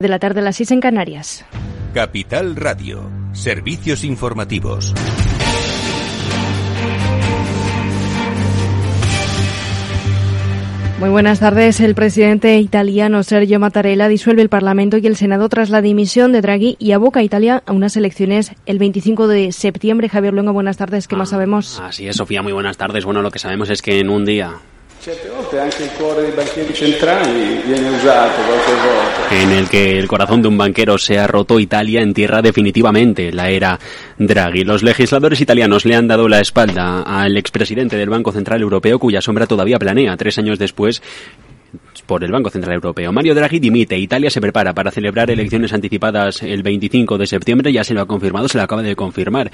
de la tarde a las 6 en Canarias. Capital Radio, servicios informativos. Muy buenas tardes. El presidente italiano Sergio Mattarella disuelve el Parlamento y el Senado tras la dimisión de Draghi y aboca a Italia a unas elecciones el 25 de septiembre. Javier Luengo, buenas tardes. ¿Qué más sabemos? Así es, Sofía, muy buenas tardes. Bueno, lo que sabemos es que en un día en el que el corazón de un banquero se ha roto, Italia entierra definitivamente la era Draghi. Los legisladores italianos le han dado la espalda al expresidente del Banco Central Europeo, cuya sombra todavía planea tres años después por el Banco Central Europeo. Mario Draghi dimite. Italia se prepara para celebrar elecciones anticipadas el 25 de septiembre. Ya se lo ha confirmado, se lo acaba de confirmar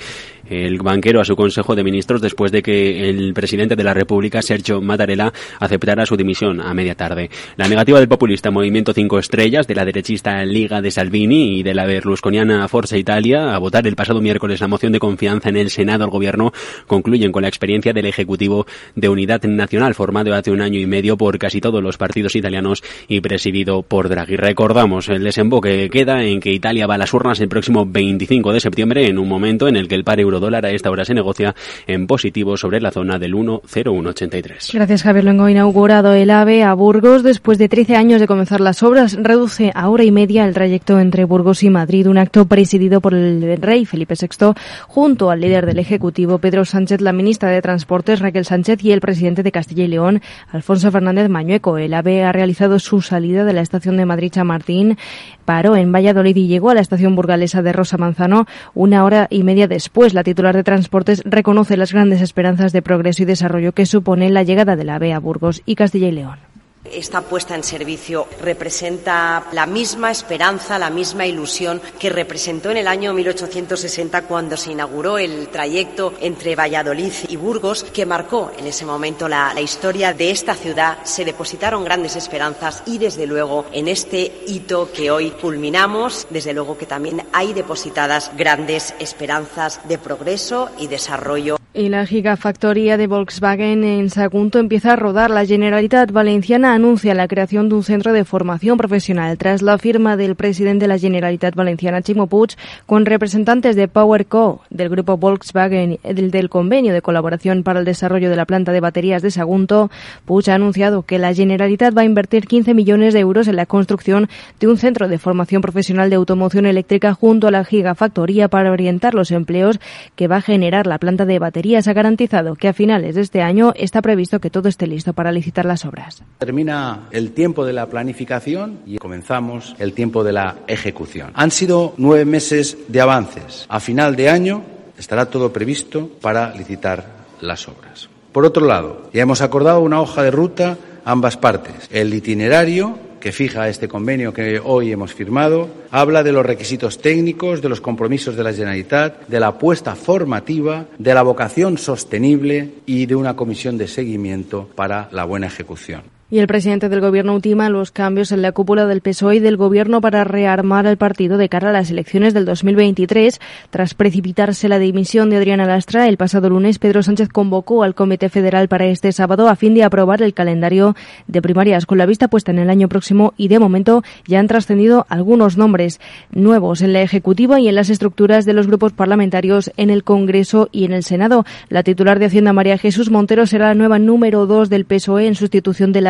el banquero a su Consejo de Ministros después de que el presidente de la República, Sergio Mattarella, aceptara su dimisión a media tarde. La negativa del populista Movimiento Cinco Estrellas, de la derechista Liga de Salvini y de la berlusconiana Forza Italia a votar el pasado miércoles la moción de confianza en el Senado al gobierno concluyen con la experiencia del Ejecutivo de Unidad Nacional formado hace un año y medio por casi todos los partidos italianos y presidido por Draghi. Recordamos, el desemboque queda en que Italia va a las urnas el próximo 25 de septiembre en un momento en el que el par euro-dólar a esta hora se negocia en positivo sobre la zona del 1,0183. Gracias, Javier Luengo. Inaugurado el AVE a Burgos después de 13 años de comenzar las obras. Reduce a hora y media el trayecto entre Burgos y Madrid, un acto presidido por el rey Felipe VI junto al líder del Ejecutivo Pedro Sánchez, la ministra de Transportes Raquel Sánchez y el presidente de Castilla y León Alfonso Fernández Mañueco. El AVE ha realizado su salida de la estación de Madrid Chamartín, paró en Valladolid y llegó a la estación burgalesa de Rosa Manzano una hora y media después. La titular de Transportes reconoce las grandes esperanzas de progreso y desarrollo que supone la llegada de la AVE a Burgos y Castilla y León. Esta puesta en servicio representa la misma esperanza, la misma ilusión que representó en el año 1860 cuando se inauguró el trayecto entre Valladolid y Burgos, que marcó en ese momento la, historia de esta ciudad. Se depositaron grandes esperanzas y, desde luego, en este hito que hoy culminamos, desde luego que también hay depositadas grandes esperanzas de progreso y desarrollo. Y la gigafactoría de Volkswagen en Sagunto empieza a rodar. La Generalitat Valenciana anuncia la creación de un centro de formación profesional tras la firma del presidente de la Generalitat Valenciana, Chimo Puig, con representantes de PowerCo, del grupo Volkswagen, del, del convenio de colaboración para el desarrollo de la planta de baterías de Sagunto. Puig ha anunciado que la Generalitat va a invertir 15 millones de euros en la construcción de un centro de formación profesional de automoción eléctrica junto a la gigafactoría para orientar los empleos que va a generar la planta de baterías ha garantizado que a finales de este año está previsto que todo esté listo para licitar las obras. Termina el tiempo de la planificación y comenzamos el tiempo de la ejecución. Han sido nueve meses de avances. A final de año estará todo previsto para licitar las obras. Por otro lado, ya hemos acordado una hoja de ruta ambas partes. El itinerario que fija este convenio que hoy hemos firmado, habla de los requisitos técnicos, de los compromisos de la Generalitat, de la apuesta formativa, de la vocación sostenible y de una comisión de seguimiento para la buena ejecución. Y el presidente del Gobierno ultima los cambios en la cúpula del PSOE y del Gobierno para rearmar el partido de cara a las elecciones del 2023. Tras precipitarse la dimisión de Adriana Lastra, el pasado lunes Pedro Sánchez convocó al Comité Federal para este sábado a fin de aprobar el calendario de primarias con la vista puesta en el año próximo y de momento ya han trascendido algunos nombres nuevos en la Ejecutiva y en las estructuras de los grupos parlamentarios en el Congreso y en el Senado. La titular de Hacienda María Jesús Montero será la nueva número dos del PSOE en sustitución de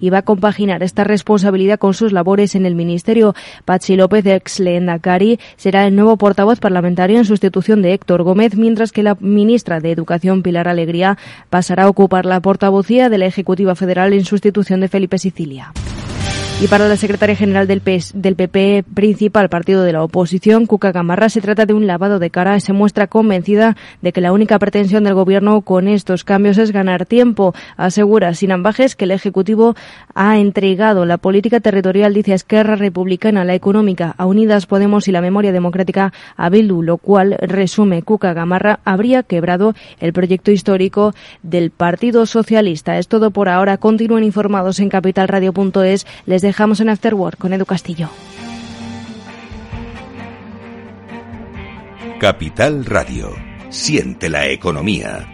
y va a compaginar esta responsabilidad con sus labores en el Ministerio. Pachi López, ex Cari, será el nuevo portavoz parlamentario en sustitución de Héctor Gómez, mientras que la ministra de Educación, Pilar Alegría, pasará a ocupar la portavocía de la Ejecutiva Federal en sustitución de Felipe Sicilia. Y para la secretaria general del, PS, del PP, principal partido de la oposición, Cuca Gamarra, se trata de un lavado de cara y se muestra convencida de que la única pretensión del gobierno con estos cambios es ganar tiempo. Asegura sin ambajes que el Ejecutivo ha entregado la política territorial, dice Esquerra Republicana, la económica a Unidas Podemos y la memoria democrática a Bildu, lo cual, resume Cuca Gamarra, habría quebrado el proyecto histórico del Partido Socialista. Es todo por ahora. Continúen informados en capitalradio.es. Les dejamos en Afterwork con Edu Castillo. Capital Radio. Siente la economía.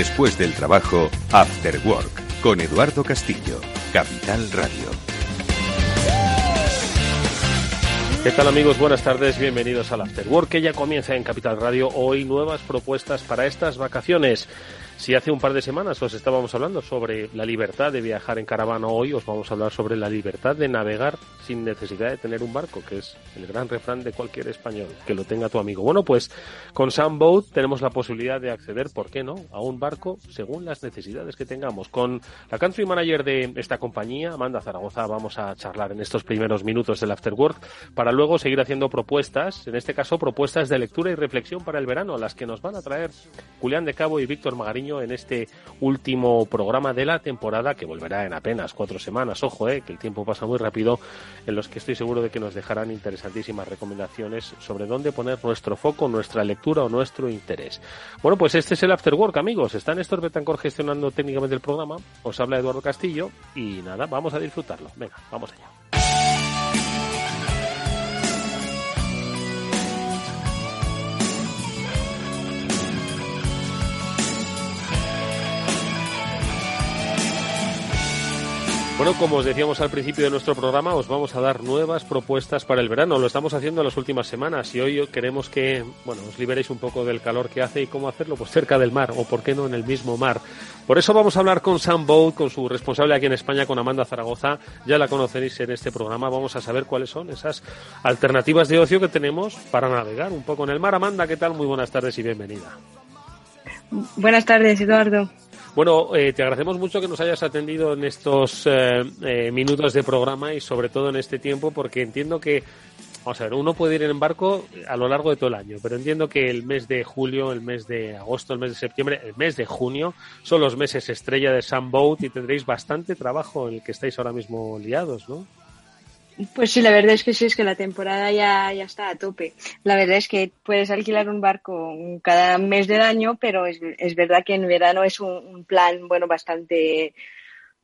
Después del trabajo, After Work, con Eduardo Castillo, Capital Radio. ¿Qué tal amigos? Buenas tardes, bienvenidos al After Work que ya comienza en Capital Radio. Hoy nuevas propuestas para estas vacaciones. Si hace un par de semanas os estábamos hablando sobre la libertad de viajar en caravana, hoy os vamos a hablar sobre la libertad de navegar sin necesidad de tener un barco, que es el gran refrán de cualquier español, que lo tenga tu amigo. Bueno, pues con Sunboat tenemos la posibilidad de acceder, ¿por qué no?, a un barco según las necesidades que tengamos. Con la country manager de esta compañía, Amanda Zaragoza, vamos a charlar en estos primeros minutos del Afterwork para luego seguir haciendo propuestas, en este caso propuestas de lectura y reflexión para el verano, las que nos van a traer Julián de Cabo y Víctor Magariño en este último programa de la temporada que volverá en apenas cuatro semanas. Ojo, eh, que el tiempo pasa muy rápido, en los que estoy seguro de que nos dejarán interesantísimas recomendaciones sobre dónde poner nuestro foco, nuestra lectura o nuestro interés. Bueno, pues este es el Afterwork, amigos. Está Néstor Betancor gestionando técnicamente el programa. Os habla Eduardo Castillo y nada, vamos a disfrutarlo. Venga, vamos allá. Bueno, como os decíamos al principio de nuestro programa, os vamos a dar nuevas propuestas para el verano. Lo estamos haciendo en las últimas semanas y hoy queremos que, bueno, os liberéis un poco del calor que hace y cómo hacerlo, pues cerca del mar o por qué no en el mismo mar. Por eso vamos a hablar con Sam Boat, con su responsable aquí en España, con Amanda Zaragoza. Ya la conoceréis en este programa. Vamos a saber cuáles son esas alternativas de ocio que tenemos para navegar un poco en el mar. Amanda, ¿qué tal? Muy buenas tardes y bienvenida. Buenas tardes, Eduardo. Bueno, eh, te agradecemos mucho que nos hayas atendido en estos eh, eh, minutos de programa y sobre todo en este tiempo porque entiendo que, vamos a ver, uno puede ir en barco a lo largo de todo el año, pero entiendo que el mes de julio, el mes de agosto, el mes de septiembre, el mes de junio son los meses estrella de Sunboat y tendréis bastante trabajo en el que estáis ahora mismo liados, ¿no? Pues sí, la verdad es que sí, es que la temporada ya, ya está a tope. La verdad es que puedes alquilar un barco cada mes del año, pero es, es verdad que en verano es un, plan, bueno, bastante,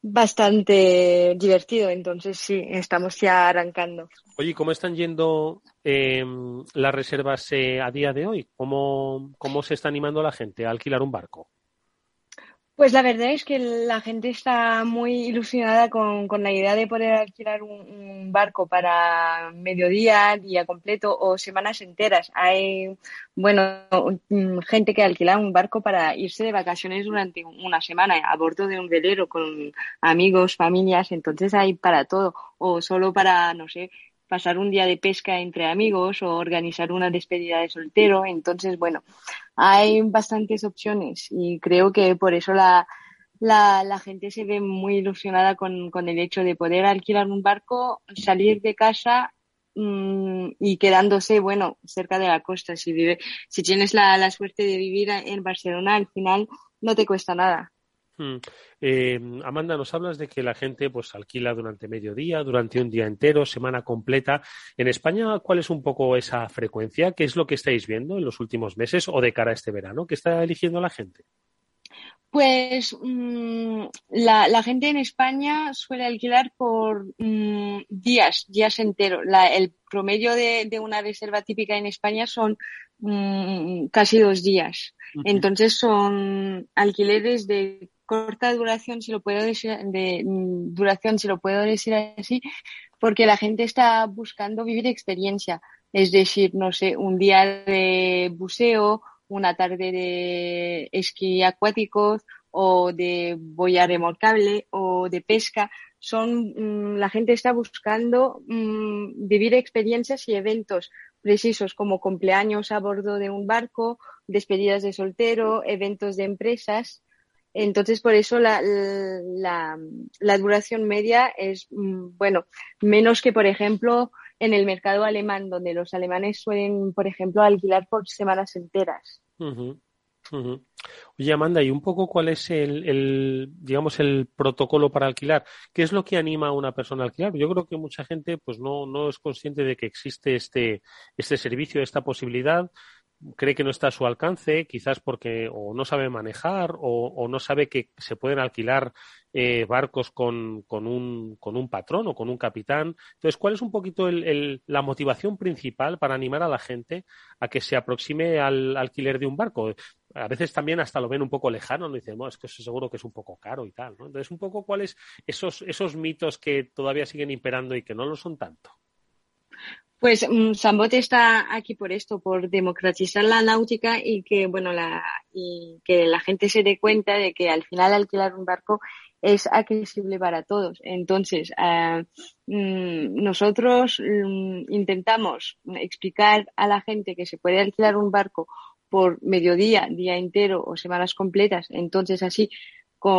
bastante divertido. Entonces sí, estamos ya arrancando. Oye, ¿cómo están yendo eh, las reservas eh, a día de hoy? ¿Cómo, ¿Cómo se está animando la gente a alquilar un barco? Pues la verdad es que la gente está muy ilusionada con, con la idea de poder alquilar un, barco para mediodía, día completo o semanas enteras. Hay, bueno, gente que alquila un barco para irse de vacaciones durante una semana a bordo de un velero con amigos, familias, entonces hay para todo. O solo para, no sé, pasar un día de pesca entre amigos o organizar una despedida de soltero. Entonces, bueno, hay bastantes opciones y creo que por eso la, la, la gente se ve muy ilusionada con, con, el hecho de poder alquilar un barco, salir de casa mmm, y quedándose, bueno, cerca de la costa. Si, vive, si tienes la, la suerte de vivir en Barcelona, al final no te cuesta nada. Hmm. Eh, Amanda, nos hablas de que la gente pues alquila durante medio día, durante un día entero, semana completa. En España, ¿cuál es un poco esa frecuencia? ¿Qué es lo que estáis viendo en los últimos meses o de cara a este verano? ¿Qué está eligiendo la gente? Pues mmm, la, la, gente en España suele alquilar por mmm, días, días enteros. La, el promedio de, de, una reserva típica en España son mmm, casi dos días. Entonces son alquileres de corta duración, si lo puedo decir, de mm, duración, si lo puedo decir así, porque la gente está buscando vivir experiencia. Es decir, no sé, un día de buceo, una tarde de esquí acuáticos o de boya remolcable o de pesca. Son, mm, la gente está buscando mm, vivir experiencias y eventos precisos como cumpleaños a bordo de un barco, despedidas de soltero, eventos de empresas. Entonces, por eso la, la, la duración media es, mm, bueno, menos que, por ejemplo, en el mercado alemán, donde los alemanes suelen, por ejemplo, alquilar por semanas enteras. Oye, Amanda, ¿y un poco cuál es el, el, digamos, el protocolo para alquilar? ¿Qué es lo que anima a una persona a alquilar? Yo creo que mucha gente, pues, no, no es consciente de que existe este, este servicio, esta posibilidad cree que no está a su alcance, quizás porque o no sabe manejar o, no sabe que se pueden alquilar eh, barcos con, con, un, con un patrón o con un capitán. Entonces, ¿cuál es un poquito el, la motivación principal para animar a la gente a que se aproxime al alquiler de un barco? A veces también hasta lo ven un poco lejano, no dicen, es que seguro que es un poco caro y tal. ¿no? Entonces, un poco cuáles esos, esos mitos que todavía siguen imperando y que no lo son tanto. Pues um, está aquí por esto, por democratizar la náutica y que, bueno, la, y que la gente se dé cuenta de que al final alquilar un barco es accesible para todos. Entonces, uh, nosotros mm, intentamos explicar a la gente que se puede alquilar un barco por mediodía, día entero o semanas completas. Entonces, así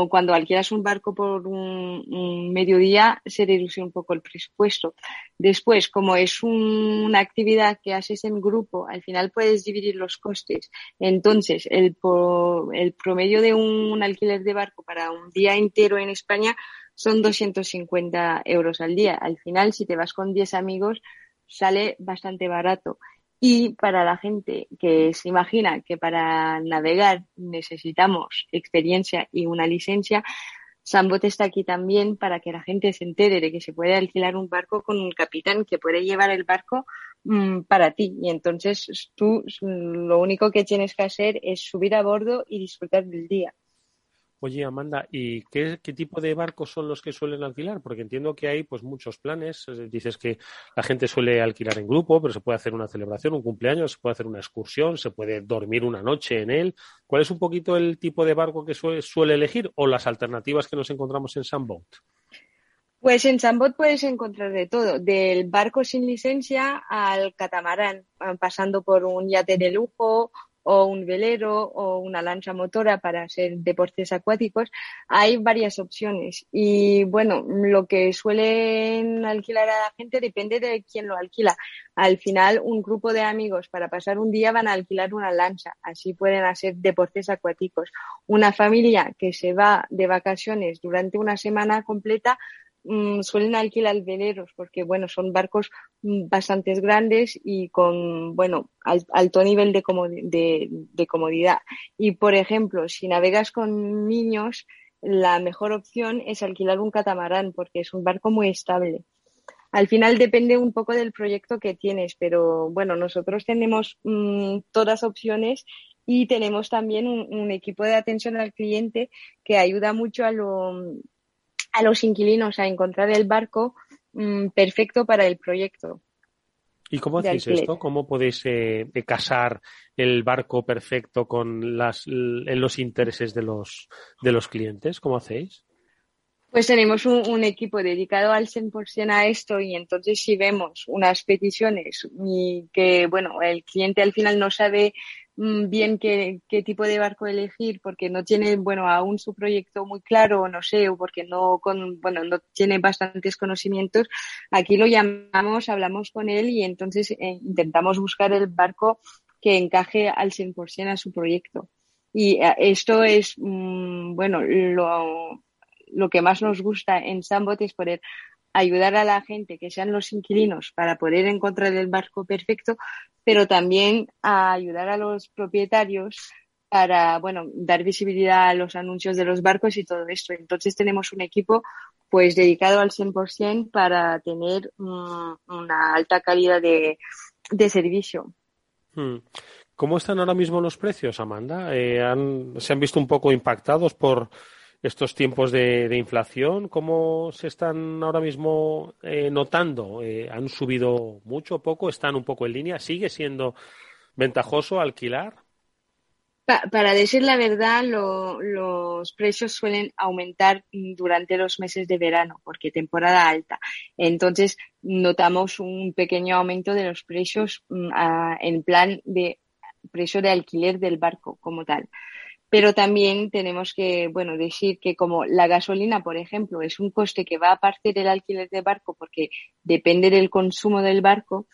cuando alquilas un barco por un, mediodía se reduce un poco el presupuesto. Después, como es una actividad que haces en grupo, al final puedes dividir los costes. Entonces, el, promedio de un alquiler de barco para un día entero en España son 250 euros al día. Al final, si te vas con 10 amigos, sale bastante barato. Y para la gente que se imagina que para navegar necesitamos experiencia y una licencia, Sambot está aquí también para que la gente se entere de que se puede alquilar un barco con un capitán que puede llevar el barco mm, para ti. Y entonces tú lo único que tienes que hacer es subir a bordo y disfrutar del día. Oye, Amanda, ¿y qué, tipo de barcos son los que suelen alquilar? Porque entiendo que hay pues muchos planes. Dices que la gente suele alquilar en grupo, pero se puede hacer una celebración, un cumpleaños, se puede hacer una excursión, se puede dormir una noche en él. ¿Cuál es un poquito el tipo de barco que suele, elegir o las alternativas que nos encontramos en Sunboat? Pues en Sunboat puedes encontrar de todo, del barco sin licencia al catamarán, pasando por un yate de lujo o un velero o una lancha motora para hacer deportes acuáticos, hay varias opciones. Y bueno, lo que suelen alquilar a la gente depende de quién lo alquila. Al final, un grupo de amigos para pasar un día van a alquilar una lancha, así pueden hacer deportes acuáticos. Una familia que se va de vacaciones durante una semana completa Mm, suelen alquilar veleros porque, bueno, son barcos mm, bastante grandes y con, bueno, alto nivel de, comodidad. Y, por ejemplo, si navegas con niños, la mejor opción es alquilar un catamarán porque es un barco muy estable. Al final depende un poco del proyecto que tienes, pero bueno, nosotros tenemos mm, todas opciones y tenemos también un, equipo de atención al cliente que ayuda mucho a a los inquilinos a encontrar el barco mm, perfecto para el proyecto. ¿Y cómo hacéis esto? ¿Cómo podéis eh, casar el barco perfecto con las, los intereses de los, de los clientes? ¿Cómo hacéis? Pues tenemos un, un, equipo dedicado al 100% a esto y entonces si vemos unas peticiones y que, bueno, el cliente al final no sabe bien qué, qué, tipo de barco elegir porque no tiene, bueno, aún su proyecto muy claro, no sé, o porque no, con, bueno, no tiene bastantes conocimientos, aquí lo llamamos, hablamos con él y entonces eh, intentamos buscar el barco que encaje al 100% a su proyecto. Y eh, esto es, mm, bueno, lo, lo que más nos gusta en Sambot es poder ayudar a la gente, que sean los inquilinos, para poder encontrar el barco perfecto, pero también a ayudar a los propietarios para, bueno, dar visibilidad a los anuncios de los barcos y todo esto. Entonces tenemos un equipo pues dedicado al 100% para tener mm, una alta calidad de, servicio. Hmm. ¿Cómo están ahora mismo los precios, Amanda? Eh, ¿Se han visto un poco impactados por estos tiempos de, inflación, ¿cómo se están ahora mismo eh, notando? Eh, ¿Han subido mucho, poco? ¿Están un poco en línea? ¿Sigue siendo ventajoso alquilar? para decir la verdad, los precios suelen aumentar durante los meses de verano, porque temporada alta. Entonces, notamos un pequeño aumento de los precios mm, en plan de precio de alquiler del barco como tal. Pero también tenemos que, bueno, decir que como la gasolina, por ejemplo, es un coste que va a partir del alquiler de barco porque depende del consumo del barco,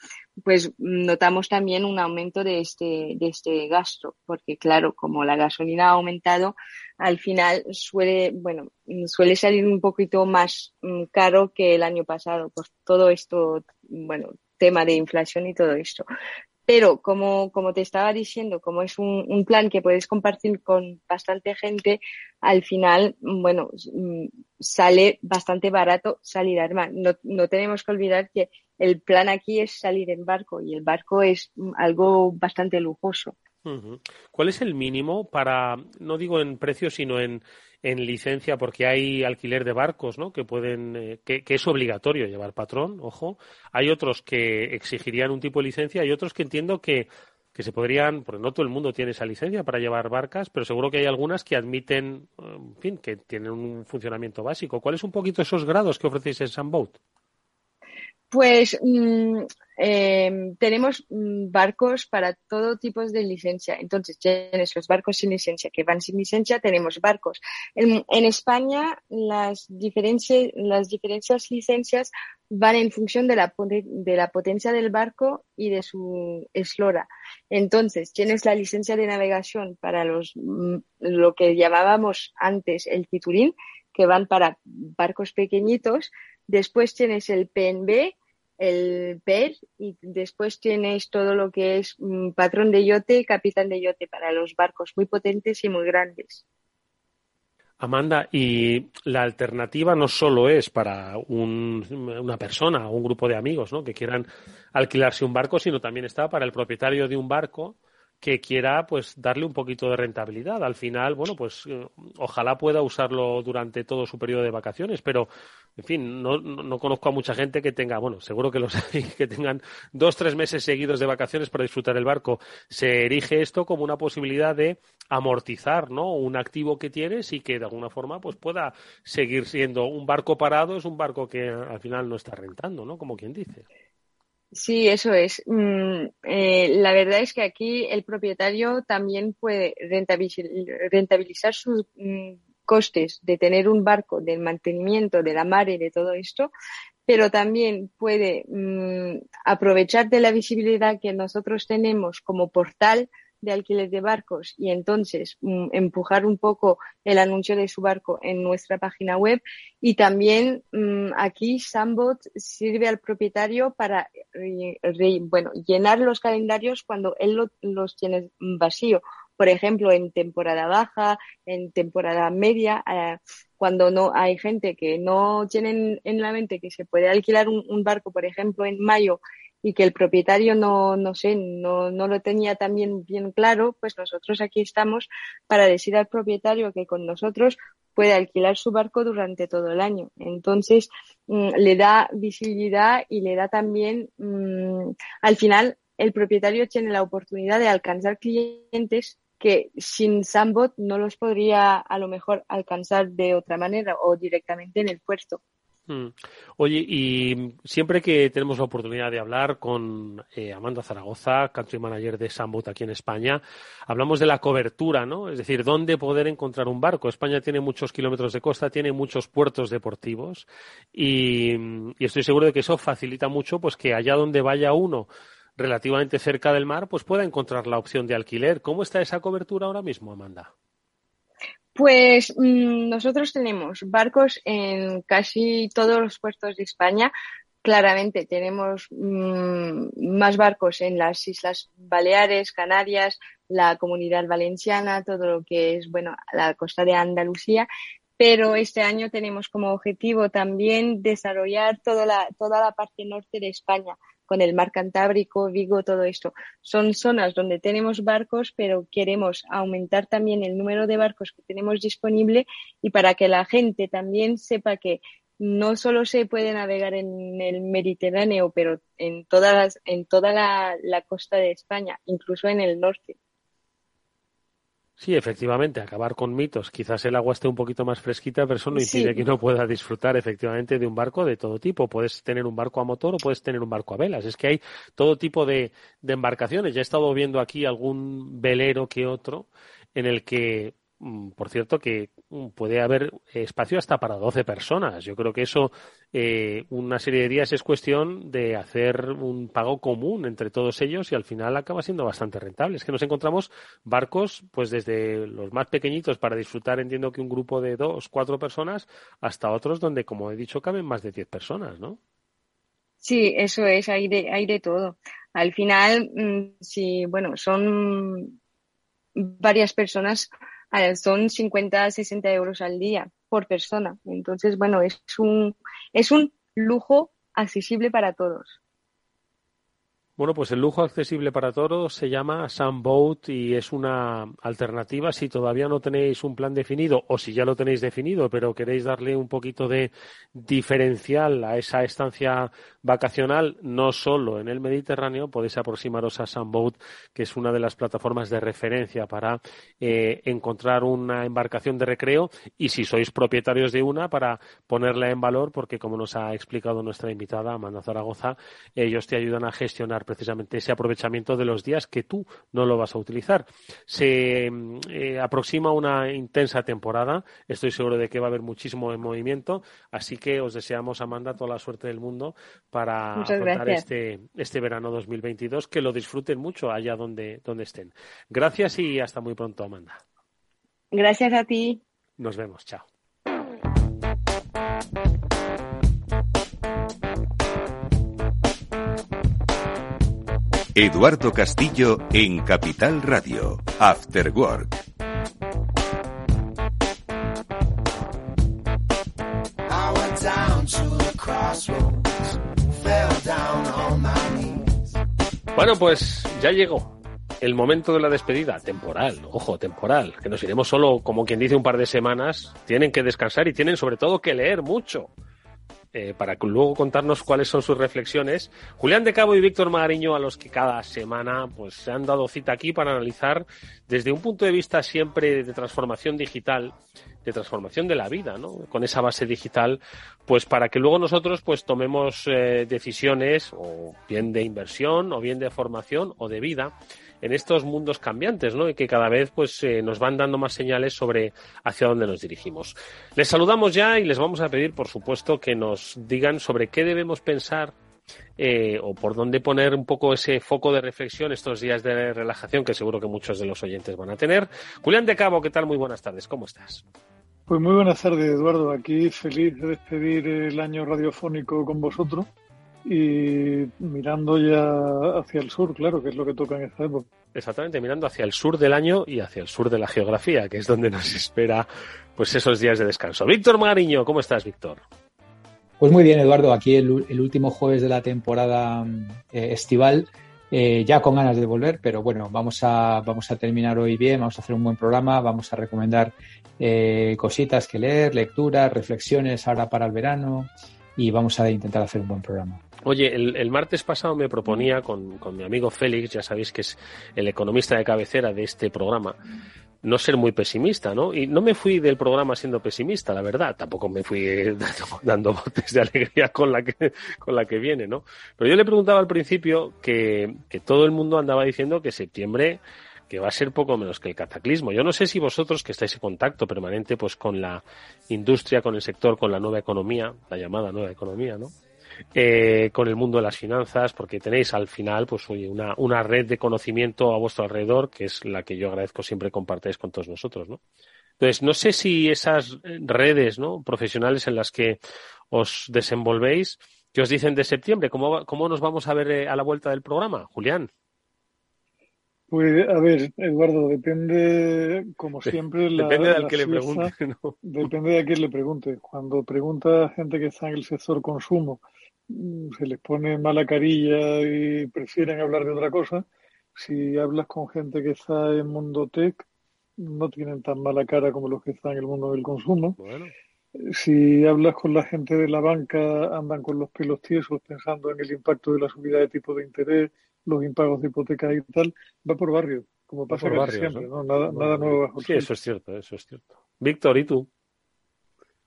pues notamos también un aumento de este, de este gasto, porque claro, como la gasolina ha aumentado, al final suele, bueno, suele salir un poquito más mm, caro que el año pasado por todo esto, bueno, tema de inflación y todo esto. Pero como, como te estaba diciendo, como es un, plan que puedes compartir con bastante gente, al final, bueno, mm, sale bastante barato salir a armar. No, no tenemos que olvidar que el plan aquí es salir en barco y el barco es mm, algo bastante lujoso. ¿Cuál es el mínimo para, no digo en precio, sino en, en licencia porque hay alquiler de barcos, ¿no? Que pueden, eh, que, es obligatorio llevar patrón, ojo. Hay otros que exigirían un tipo de licencia y otros que entiendo que, que se podrían, porque no todo el mundo tiene esa licencia para llevar barcas, pero seguro que hay algunas que admiten, en fin, que tienen un funcionamiento básico. ¿Cuáles un poquito esos grados que ofrecéis en Sunboat? Pues mm, em, tenemos mm, barcos para todo tipo de licencia. Entonces, tienes los barcos sin licencia que van sin licencia, tenemos barcos. En, España, las, diferencias, las diferentes licencias van en función de la, de la potencia del barco y de su eslora. Entonces, tienes la licencia de navegación para los, mm, lo que llamábamos antes el titurín, que van para barcos pequeñitos. Después tienes el PNB, el PER y después tienes todo lo que es mm, patrón de yote, capitán de yote para los barcos muy potentes y muy grandes. Amanda, y la alternativa no solo es para una persona o un grupo de amigos ¿no? que quieran alquilarse un barco, sino también está para el propietario de un barco que quiera pues darle un poquito de rentabilidad. Al final, bueno, pues eh, ojalá pueda usarlo durante todo su periodo de vacaciones, pero en fin, no, no, conozco a mucha gente que tenga, bueno, seguro que los hay, que tengan dos, tres meses seguidos de vacaciones para disfrutar el barco. Se erige esto como una posibilidad de amortizar, ¿no? Un activo que tienes y que de alguna forma pues pueda seguir siendo un barco parado, es un barco que al final no está rentando, ¿no? Como quien dice. Sí, eso es. Mm, eh, la verdad es que aquí el propietario también puede rentabilizar, sus mm, costes de tener un barco, del mantenimiento, de la mar y de todo esto, pero también puede mm, aprovechar de la visibilidad que nosotros tenemos como portal de alquiler de barcos y entonces mm, empujar un poco el anuncio de su barco en nuestra página web. Y también mm, aquí Sambot sirve al propietario para bueno llenar los calendarios cuando él los tiene vacío por ejemplo en temporada baja en temporada media eh, cuando no hay gente que no tienen en la mente que se puede alquilar un barco por ejemplo en mayo y que el propietario no, no sé, no, no lo tenía también bien claro, pues nosotros aquí estamos para decir al propietario que con nosotros puede alquilar su barco durante todo el año. Entonces, mm, le da visibilidad y le da también, mm, al final, el propietario tiene la oportunidad de alcanzar clientes que sin Sambot no los podría a lo mejor alcanzar de otra manera o directamente en el puerto. Mm. Oye, y siempre que tenemos la oportunidad de hablar con eh, Amanda Zaragoza, country manager de Sambot aquí en España, hablamos de la cobertura, ¿no? Es decir, dónde poder encontrar un barco. España tiene muchos kilómetros de costa, tiene muchos puertos deportivos y, y estoy seguro de que eso facilita mucho, pues que allá donde vaya uno relativamente cerca del mar, pues pueda encontrar la opción de alquiler. ¿Cómo está esa cobertura ahora mismo, Amanda? Pues mm, nosotros tenemos barcos en casi todos los puertos de España. Claramente tenemos mm, más barcos en las Islas Baleares, Canarias, la Comunidad Valenciana, todo lo que es, bueno, la costa de Andalucía. Pero este año tenemos como objetivo también desarrollar toda la, toda la parte norte de España, con el mar Cantábrico, Vigo, todo esto. Son zonas donde tenemos barcos, pero queremos aumentar también el número de barcos que tenemos disponible y para que la gente también sepa que no solo se puede navegar en el Mediterráneo, pero en, todas en toda la costa de España, incluso en el norte. Sí, efectivamente, acabar con mitos. Quizás el agua esté un poquito más fresquita, pero eso no impide que no pueda disfrutar efectivamente de un barco de todo tipo. Puedes tener un barco a motor o puedes tener un barco a velas. Es que hay todo tipo de, de embarcaciones. Ya he estado viendo aquí algún velero que otro en el que por cierto, que mm, puede haber espacio hasta para 12 personas. Yo creo que eso, eh, una serie de días es cuestión de hacer un pago común entre todos ellos y al final acaba siendo bastante rentable. Es que nos encontramos barcos, pues desde los más pequeñitos para disfrutar, entiendo que un grupo de dos, cuatro personas, hasta otros donde, como he dicho, caben más de 10 personas, ¿no? Sí, eso es, hay de, hay de todo. Al final, mm, sí, bueno, son varias personas son 50, 60 euros al día por persona. Entonces, bueno, es un, es un lujo accesible para todos. Bueno, pues el lujo accesible para todos se llama Sunboat y es una alternativa. Si todavía no tenéis un plan definido o si ya lo tenéis definido, pero queréis darle un poquito de diferencial a esa estancia vacacional, no solo en el Mediterráneo, podéis aproximaros a Sunboat, que es una de las plataformas de referencia para eh, encontrar una embarcación de recreo. Y si sois propietarios de una para ponerla en valor, porque como nos ha explicado nuestra invitada Amanda Zaragoza, ellos te ayudan a gestionar precisamente ese aprovechamiento de los días que tú no lo vas a utilizar. Se eh, aproxima una intensa temporada, estoy seguro de que va a haber muchísimo movimiento, así que os deseamos, Amanda, toda la suerte del mundo para afrontar este, este verano 2022, que lo disfruten mucho allá donde, donde estén. Gracias y hasta muy pronto, Amanda. Gracias a ti. Nos vemos, chao. Eduardo Castillo en Capital Radio, After Work. Bueno, pues ya llegó el momento de la despedida, temporal, ojo, temporal, que nos iremos solo, como quien dice, un par de semanas. Tienen que descansar y tienen sobre todo que leer mucho. Eh, para luego contarnos cuáles son sus reflexiones. Julián de Cabo y Víctor Magariño, a los que cada semana pues, se han dado cita aquí para analizar desde un punto de vista siempre de transformación digital, de transformación de la vida, ¿no? Con esa base digital, pues para que luego nosotros pues tomemos eh, decisiones o bien de inversión o bien de formación o de vida en estos mundos cambiantes, ¿no? Y que cada vez pues eh, nos van dando más señales sobre hacia dónde nos dirigimos. Les saludamos ya y les vamos a pedir, por supuesto, que nos digan sobre qué debemos pensar eh, o por dónde poner un poco ese foco de reflexión estos días de relajación que seguro que muchos de los oyentes van a tener. Julián de Cabo, ¿qué tal? Muy buenas tardes, ¿cómo estás? Pues muy buenas tardes, Eduardo. Aquí feliz de despedir el año radiofónico con vosotros y mirando ya hacia el sur, claro, que es lo que toca en esta época. Exactamente, mirando hacia el sur del año y hacia el sur de la geografía, que es donde nos espera pues esos días de descanso. Víctor Mariño, ¿cómo estás, Víctor? Pues muy bien, Eduardo, aquí el, último jueves de la temporada eh, estival, eh, ya con ganas de volver, pero bueno, vamos a, vamos a terminar hoy bien, vamos a hacer un buen programa, vamos a recomendar eh, cositas que leer, lecturas, reflexiones ahora para el verano y vamos a intentar hacer un buen programa. Oye, el, martes pasado me proponía con, mi amigo Félix, ya sabéis que es el economista de cabecera de este programa, no ser muy pesimista, ¿no? Y no me fui del programa siendo pesimista, la verdad. Tampoco me fui dando, dando botes de alegría con la que, con la que viene, ¿no? Pero yo le preguntaba al principio que, que todo el mundo andaba diciendo que septiembre que va a ser poco menos que el cataclismo. Yo no sé si vosotros que estáis en contacto permanente pues con la industria, con el sector, con la nueva economía, la llamada nueva economía, ¿no? Eh, con el mundo de las finanzas, porque tenéis al final pues una, una red de conocimiento a vuestro alrededor, que es la que yo agradezco siempre compartáis con todos nosotros, ¿no? Entonces, no sé si esas redes ¿no? profesionales en las que os desenvolvéis, que os dicen de septiembre, ¿cómo, cómo nos vamos a ver eh, a la vuelta del programa, Julián? Pues a ver, Eduardo, depende, como siempre, la, depende de que le pregunte. Depende de a quién le pregunte. Cuando pregunta a gente que está en el sector consumo se les pone mala carilla y prefieren hablar de otra cosa. Si hablas con gente que está en mundo tech, no tienen tan mala cara como los que están en el mundo del consumo. Si hablas con la gente de la banca, andan con los pelos tiesos pensando en el impacto de la subida de tipo de interés, los impagos de hipoteca y tal, va por barrio, como pasa siempre, ¿no? Nada, nada nuevo bajo Sí, eso es cierto, eso es cierto. Víctor, ¿y tú?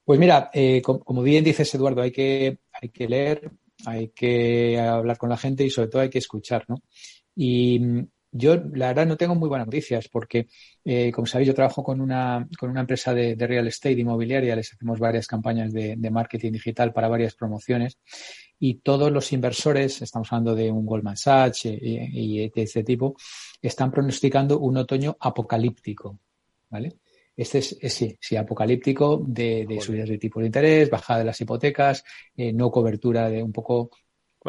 Pues mira, eh, como bien dices, Eduardo, hay que, hay que leer, hay que hablar con la gente y sobre todo hay que escuchar, ¿no? Y mm, yo, la verdad, no tengo muy buenas noticias porque, eh, como sabéis, yo trabajo con una, con una empresa de, real estate inmobiliaria, les hacemos varias campañas de, marketing digital para varias promociones y todos los inversores, estamos hablando de un Goldman Sachs y, de ese tipo, están pronosticando un otoño apocalíptico, ¿vale? Este es, sí, sí, apocalíptico de, subidas de tipo de interés, bajada de las hipotecas, eh, no cobertura de un poco.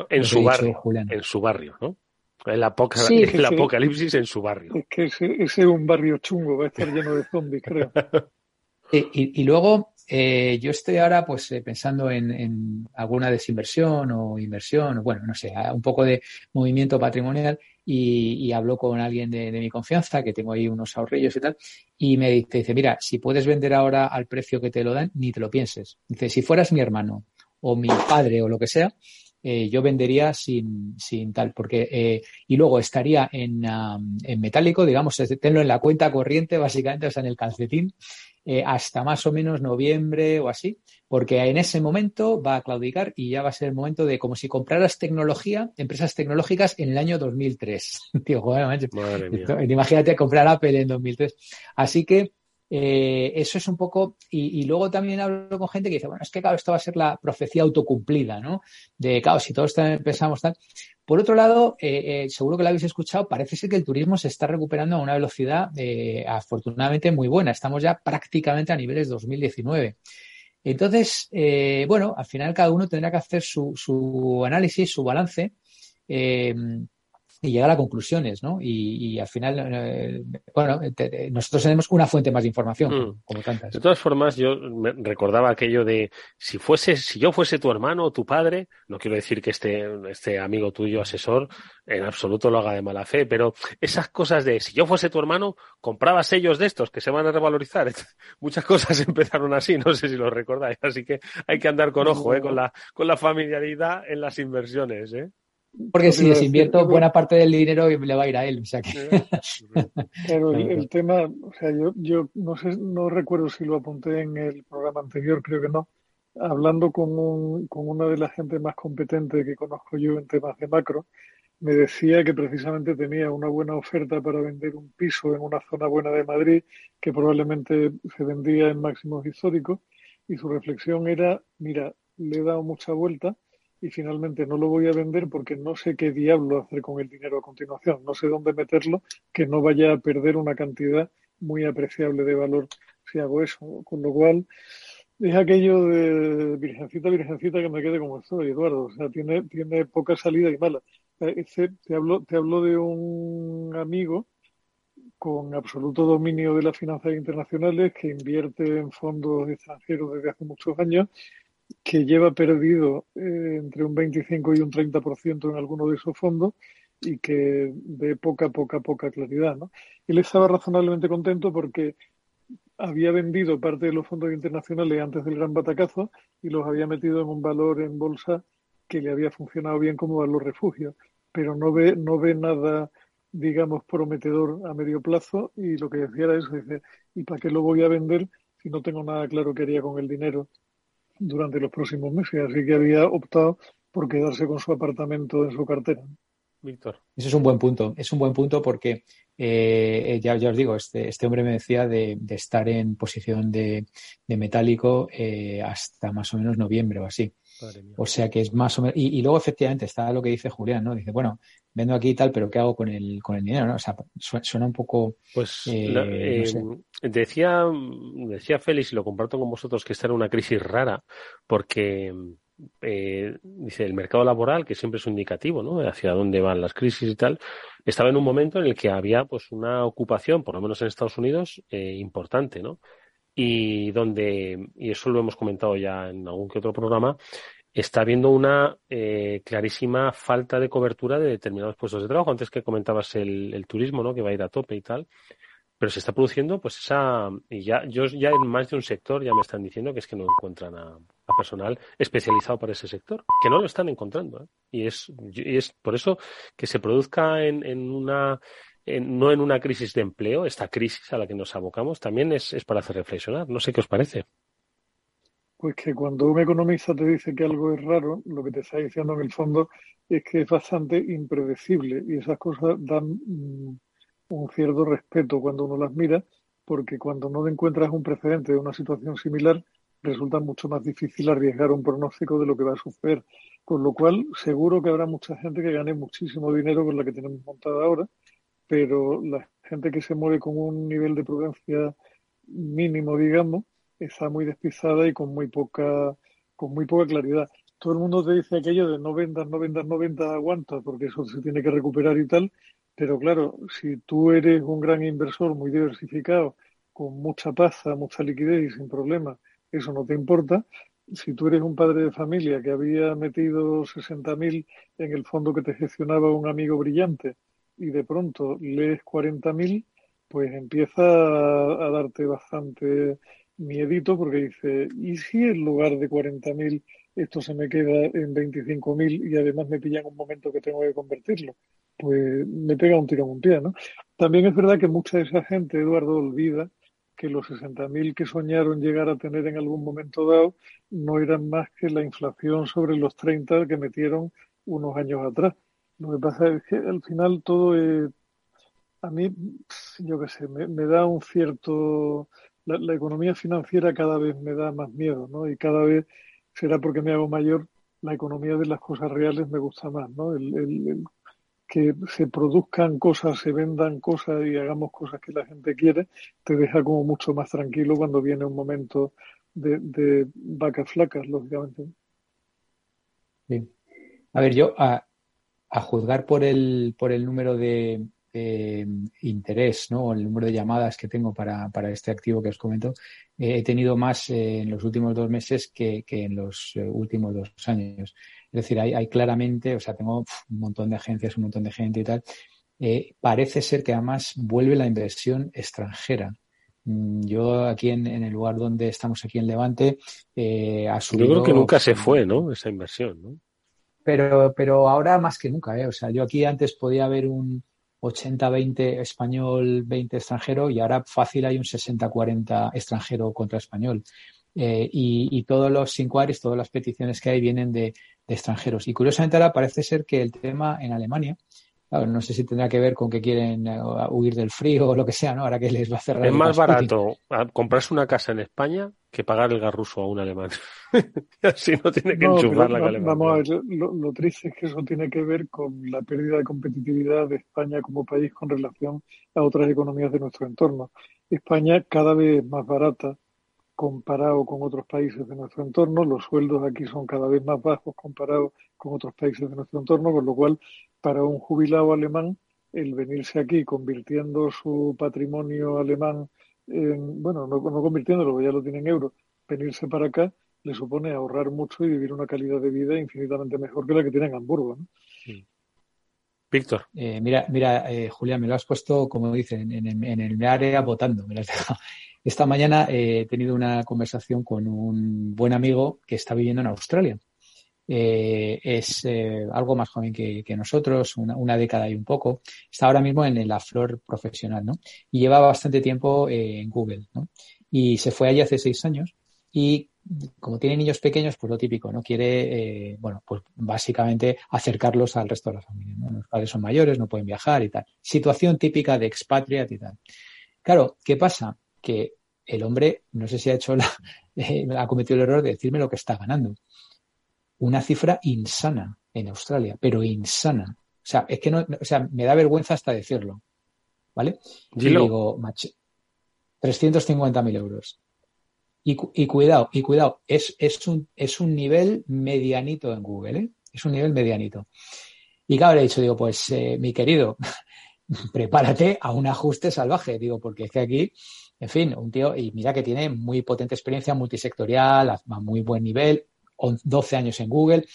En su barrio, en su barrio, ¿no? El, apocalipsis en su barrio. Es que ese, es un barrio chungo, va a estar lleno de zombies, creo. y, luego, eh, yo estoy ahora pues eh, pensando en, alguna desinversión o inversión, o bueno, no sé, un poco de movimiento patrimonial y, hablo con alguien de, mi confianza, que tengo ahí unos ahorrillos y tal, y me dice, dice, mira, si puedes vender ahora al precio que te lo dan, ni te lo pienses. Dice, si fueras mi hermano o mi padre o lo que sea, eh, yo vendería sin, sin tal, porque eh, y luego estaría en, en metálico, digamos, tenlo en la cuenta corriente, básicamente, o sea, en el calcetín, eh, hasta más o menos noviembre o así, porque en ese momento va a claudicar y ya va a ser el momento de como si compraras tecnología, empresas tecnológicas en el año 2003. Tío, joder, imagínate comprar Apple en 2003. Así que eh, eso es un poco, y, luego también hablo con gente que dice, bueno, es que claro, esto va a ser la profecía autocumplida, ¿no? De, claro, si todos pensamos tal. Por otro lado, eh, eh, seguro que lo habéis escuchado, parece ser que el turismo se está recuperando a una velocidad afortunadamente muy buena. Estamos ya prácticamente a niveles 2019. Entonces, bueno, al final cada uno tendrá que hacer su, su análisis, su balance y llegar a conclusiones, ¿no? Y, al final, eh, bueno, nosotros tenemos una fuente más de información, mm. como tantas. De todas formas, yo recordaba aquello de si fuese, si yo fuese tu hermano o tu padre, no quiero decir que este, este amigo tuyo, asesor, en absoluto lo haga de mala fe, pero esas cosas de si yo fuese tu hermano, compraba sellos de estos que se van a revalorizar. Muchas cosas empezaron así, no sé si lo recordáis, así que hay que andar con ojo, ¿eh? con la, con la familiaridad en las inversiones, ¿eh? Porque si les invierto buena parte del dinero le va a ir a él. O sea Pero el, tema, o sea, yo, yo no sé, no recuerdo si lo apunté en el programa anterior, creo que no. Hablando con, un, con una de las gente más competentes que conozco yo en temas de macro, me decía que precisamente tenía una buena oferta para vender un piso en una zona buena de Madrid que probablemente se vendía en máximos históricos y su reflexión era, mira, le he dado mucha vuelta y finalmente no lo voy a vender porque no sé qué diablo hacer con el dinero a continuación, no sé dónde meterlo, que no vaya a perder una cantidad muy apreciable de valor si hago eso. Con lo cual, es aquello de virgencita, virgencita que me quede como estoy, Eduardo. O sea, tiene, tiene poca salida y mala. Ese, te hablo, te hablo de un amigo con absoluto dominio de las finanzas internacionales que invierte en fondos extranjeros desde hace muchos años que lleva perdido eh, entre un 25 y un 30% en alguno de esos fondos y que ve poca, poca, poca claridad. ¿no? Él estaba razonablemente contento porque había vendido parte de los fondos internacionales antes del gran batacazo y los había metido en un valor en bolsa que le había funcionado bien como valor refugio, pero no ve, no ve nada, digamos, prometedor a medio plazo y lo que decía era eso, ¿y para qué lo voy a vender si no tengo nada claro qué haría con el dinero durante los próximos meses, así que había optado por quedarse con su apartamento en su cartera. Víctor. Eso es un buen punto. Es un buen punto porque eh, ya, ya, os digo, este, este hombre me decía de, estar en posición de, metálico eh, hasta más o menos noviembre o así. O sea que es más o menos. Y, luego, efectivamente, está lo que dice Julián, ¿no? Dice, bueno, vendo aquí y tal, pero ¿qué hago con el, con el dinero? ¿no? O sea, suena un poco. Pues eh, decía, decía Félix, y lo comparto con vosotros, que esta era una crisis rara, porque eh, dice el mercado laboral, que siempre es un indicativo, ¿no? Hacia dónde van las crisis y tal, estaba en un momento en el que había pues una ocupación, por lo menos en Estados Unidos, eh, importante, ¿no? Y donde, y eso lo hemos comentado ya en algún que otro programa, está habiendo una eh, clarísima falta de cobertura de determinados puestos de trabajo. Antes que comentabas el, el, turismo, ¿no? Que va a ir a tope y tal. Pero se está produciendo, pues esa, y ya, yo ya en más de un sector ya me están diciendo que es que no encuentran a, personal especializado para ese sector, que no lo están encontrando. ¿eh? Y es, y es por eso que se produzca en, en una, no en una crisis de empleo, esta crisis a la que nos abocamos, también es, es para hacer reflexionar. No sé qué os parece. Pues que cuando un economista te dice que algo es raro, lo que te está diciendo en el fondo es que es bastante impredecible y esas cosas dan mm, un cierto respeto cuando uno las mira, porque cuando no encuentras un precedente de una situación similar, resulta mucho más difícil arriesgar un pronóstico de lo que va a suceder. Con lo cual, seguro que habrá mucha gente que gane muchísimo dinero con la que tenemos montada ahora, pero la gente que se mueve con un nivel de prudencia mínimo, digamos, está muy despistada y con muy poca, con muy poca claridad. Todo el mundo te dice aquello de no vendas, no vendas, no vendas, aguanta, porque eso se tiene que recuperar y tal. Pero claro, si tú eres un gran inversor muy diversificado, con mucha paz, mucha liquidez y sin problema, eso no te importa. Si tú eres un padre de familia que había metido 60.000 en el fondo que te gestionaba un amigo brillante y de pronto lees 40.000, pues empieza a darte bastante miedito porque dice, ¿y si en lugar de 40.000 esto se me queda en 25.000 y además me pilla en un momento que tengo que convertirlo? Pues me pega un tiro en un pie, ¿no? También es verdad que mucha de esa gente, Eduardo, olvida que los 60.000 que soñaron llegar a tener en algún momento dado no eran más que la inflación sobre los 30 que metieron unos años atrás. Lo que pasa es que al final todo es, a mí, yo qué sé, me da un cierto la, economía financiera cada vez me da más miedo, ¿no? Y cada vez será porque me hago mayor, la economía de las cosas reales me gusta más, ¿no? El, que se produzcan cosas, se vendan cosas y hagamos cosas que la gente quiere, te deja como mucho más tranquilo cuando viene un momento de, vacas flacas, lógicamente. Bien. A ver, yo a, a juzgar por el, por el número de, eh, interés, ¿no? el número de llamadas que tengo para, para este activo que os comento, eh, he tenido más eh, en los últimos dos meses que, en los últimos dos años. Es decir, hay, hay claramente, o sea, tengo un montón de agencias, un montón de gente y tal. parece ser que además vuelve la inversión extranjera. Mm, yo aquí en, el lugar donde estamos aquí en Levante, ha subido. Yo creo que nunca se fue, ¿no? Esa inversión, ¿no? Pero, pero ahora más que nunca, ¿eh? O sea, yo aquí antes podía ver un, 80-20 español, 20 extranjero y ahora fácil hay un 60-40 extranjero contra español. Eh, y, todos los inquiries, todas las peticiones que hay vienen de, extranjeros. Y curiosamente ahora parece ser que el tema en Alemania, no sé si tendrá que ver con que quieren eh, huir del frío o lo que sea, ¿no? Ahora que les va a cerrar. Es más barato comprarse una casa en España que pagar el gas ruso a un alemán. Así no tiene que enchufar la no, Vamos a ver, lo, triste es que eso tiene que ver con la pérdida de competitividad de España como país con relación a otras economías de nuestro entorno. España cada vez más barata comparado con otros países de nuestro entorno, los sueldos aquí son cada vez más bajos comparados con otros países de nuestro entorno, con lo cual para un jubilado alemán el venirse aquí convirtiendo su patrimonio alemán bueno, no, no convirtiéndolo, ya lo tienen en euros, venirse para acá le supone ahorrar mucho y vivir una calidad de vida infinitamente mejor que la que tiene en Hamburgo. ¿no? Víctor. Eh, mira, mira eh, Julián, me lo has puesto, como dicen, en, el área votando. Me Esta mañana he tenido una conversación con un buen amigo que está viviendo en Australia. Eh, es eh, algo más joven que, nosotros, una, década y un poco. Está ahora mismo en la flor profesional, ¿no? Y lleva bastante tiempo eh, en Google, ¿no? Y se fue allí hace seis años y como tiene niños pequeños, pues lo típico, ¿no? Quiere, bueno, pues básicamente acercarlos al resto de la familia, ¿no? Los padres son mayores, no pueden viajar y tal. Situación típica de expatriat y tal. Claro, ¿qué pasa? Que el hombre, no sé si ha hecho la, ha cometido el error de decirme lo que está ganando una cifra insana en Australia, pero insana. O sea, es que no, o sea, me da vergüenza hasta decirlo. ¿Vale? Y digo, 350.000 euros. Y, y, cuidado, y cuidado, es, es, un, es un nivel medianito en Google, ¿eh? Es un nivel medianito. Y claro, le he dicho, digo, pues, eh, mi querido, prepárate a un ajuste salvaje, digo, porque es que aquí, en fin, un tío, y mira que tiene muy potente experiencia multisectorial, a muy buen nivel, 12 años en Google.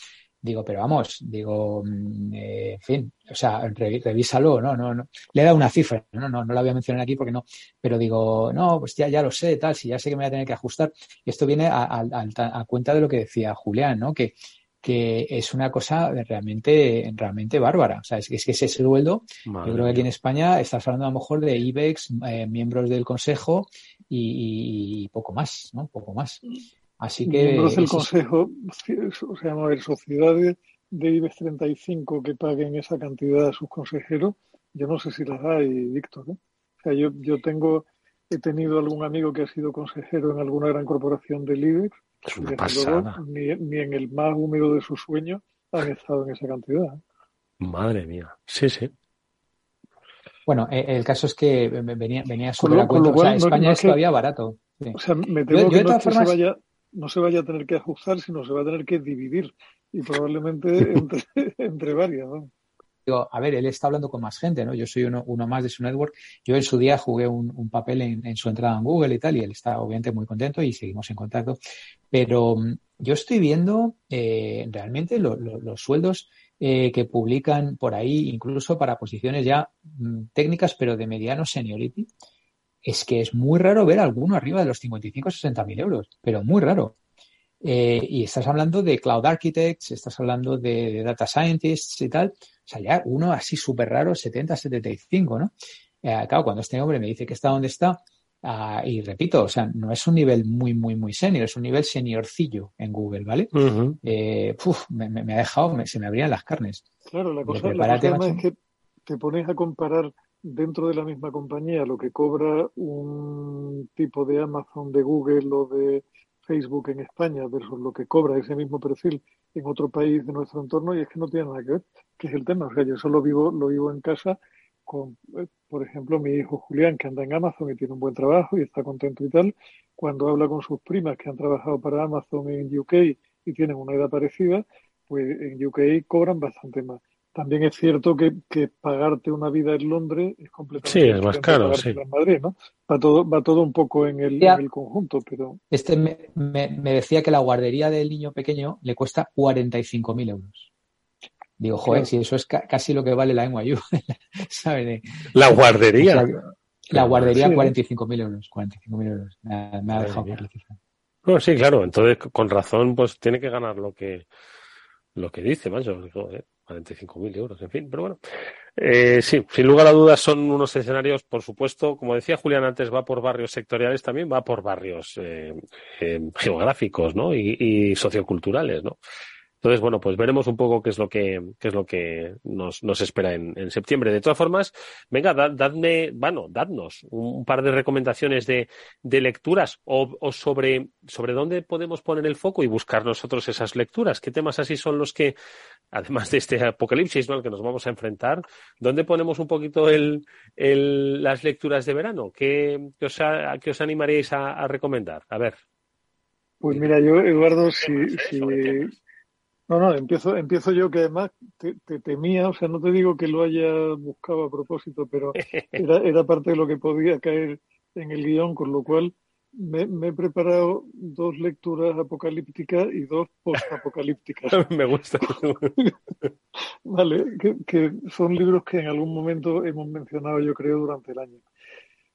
Digo, pero vamos, digo, mm, eh, en fin, o sea, revísalo, ¿no? No, no. Le he dado una cifra, no, no, no la voy a mencionar aquí porque no, pero digo, no, pues ya, ya lo sé, tal, si ya sé que me voy a tener que ajustar. Y esto viene a, a cuenta de lo que decía Julián, ¿no? Que, que es una cosa realmente, realmente bárbara. O sea, es, es que ese sueldo, yo creo que aquí en España estás hablando a lo mejor de IBEX, eh, miembros del consejo y, poco más, ¿no? Poco más. Así que. Miembros del consejo, o sea, a ver, sociedades de IBEX 35 que paguen esa cantidad a sus consejeros, yo no sé si las hay, Víctor. ¿eh? O sea, yo, yo tengo, he tenido algún amigo que ha sido consejero en alguna gran corporación del IBEX es una pasada. ni, en el más húmedo de sus sueños han estado en esa cantidad. Madre mía. Sí, sí. Bueno, eh, el caso es que venía, venía súper a cuento. O sea, España es, todavía barato. O sea, me temo que, no, se vaya, no se vaya a tener que ajustar, sino se va a tener que dividir. Y probablemente entre, entre varias. ¿no? Digo, a ver, él está hablando con más gente, ¿no? Yo soy uno, más de su network. Yo en su día jugué un, papel en, su entrada en Google y tal, y él está obviamente muy contento y seguimos en contacto. Pero mm, yo estoy viendo eh, realmente los sueldos eh, que publican por ahí, incluso para posiciones ya mm, técnicas, pero de mediano seniority. Es que es muy raro ver alguno arriba de los 55 o 60 mil euros, pero muy raro. Eh, y estás hablando de cloud architects, estás hablando de, data scientists y tal. O sea, ya uno así súper raro, 70, 75, ¿no? Eh, claro, cuando este hombre me dice que está donde está, ah, y repito, o sea, no es un nivel muy, muy, muy senior, es un nivel seniorcillo en Google, ¿vale? Eh, me, ha dejado, se me abrían las carnes. Claro, la cosa, la es que te pones a comparar dentro de la misma compañía lo que cobra un tipo de Amazon, de Google o de Facebook en España versus lo que cobra ese mismo perfil en otro país de nuestro entorno y es que no tiene nada que ver, que es el tema. O sea, yo solo vivo, lo vivo en casa con, eh, por ejemplo, mi hijo Julián, que anda en Amazon y tiene un buen trabajo y está contento y tal, cuando habla con sus primas que han trabajado para Amazon en UK y tienen una edad parecida, pues en UK cobran bastante más. También es cierto que, que, pagarte una vida en Londres es completamente sí, es más caro, sí. en Madrid, ¿no? Va todo, va todo un poco en el, en el conjunto, pero... Este me, me, decía que la guardería del niño pequeño le cuesta 45.000 euros. Digo, joder, si eso es casi lo que vale la NYU, ¿sabes? La guardería. la guardería, sí. 45.000 euros. 45.000 euros. Me ha, me ha dejado por sí, claro. Entonces, con razón, pues tiene que ganar lo que lo que dice, macho. Joder. 45.000 euros, en fin, pero bueno. Eh, sí, sin lugar a dudas son unos escenarios, por supuesto, como decía Julián antes, va por barrios sectoriales también, va por barrios eh, eh, geográficos, ¿no? Y, y, socioculturales, ¿no? Entonces, bueno, pues veremos un poco qué es lo que, qué es lo que nos, nos espera en, en, septiembre. De todas formas, venga, dadme, bueno, dadnos un, par de recomendaciones de, de lecturas o, o, sobre, sobre dónde podemos poner el foco y buscar nosotros esas lecturas. ¿Qué temas así son los que, además de este apocalipsis ¿no? al que nos vamos a enfrentar, dónde ponemos un poquito el, el, las lecturas de verano? ¿Qué, qué os, a, qué os animaríais a, a recomendar? A ver. Pues mira, yo, Eduardo, si, si, no, no, empiezo, empiezo yo que además te, temía, o sea, no te digo que lo haya buscado a propósito, pero era, era parte de lo que podía caer en el guion, con lo cual me, me he preparado dos lecturas apocalípticas y dos post-apocalípticas. me gusta. vale, que, que son libros que en algún momento hemos mencionado, yo creo, durante el año.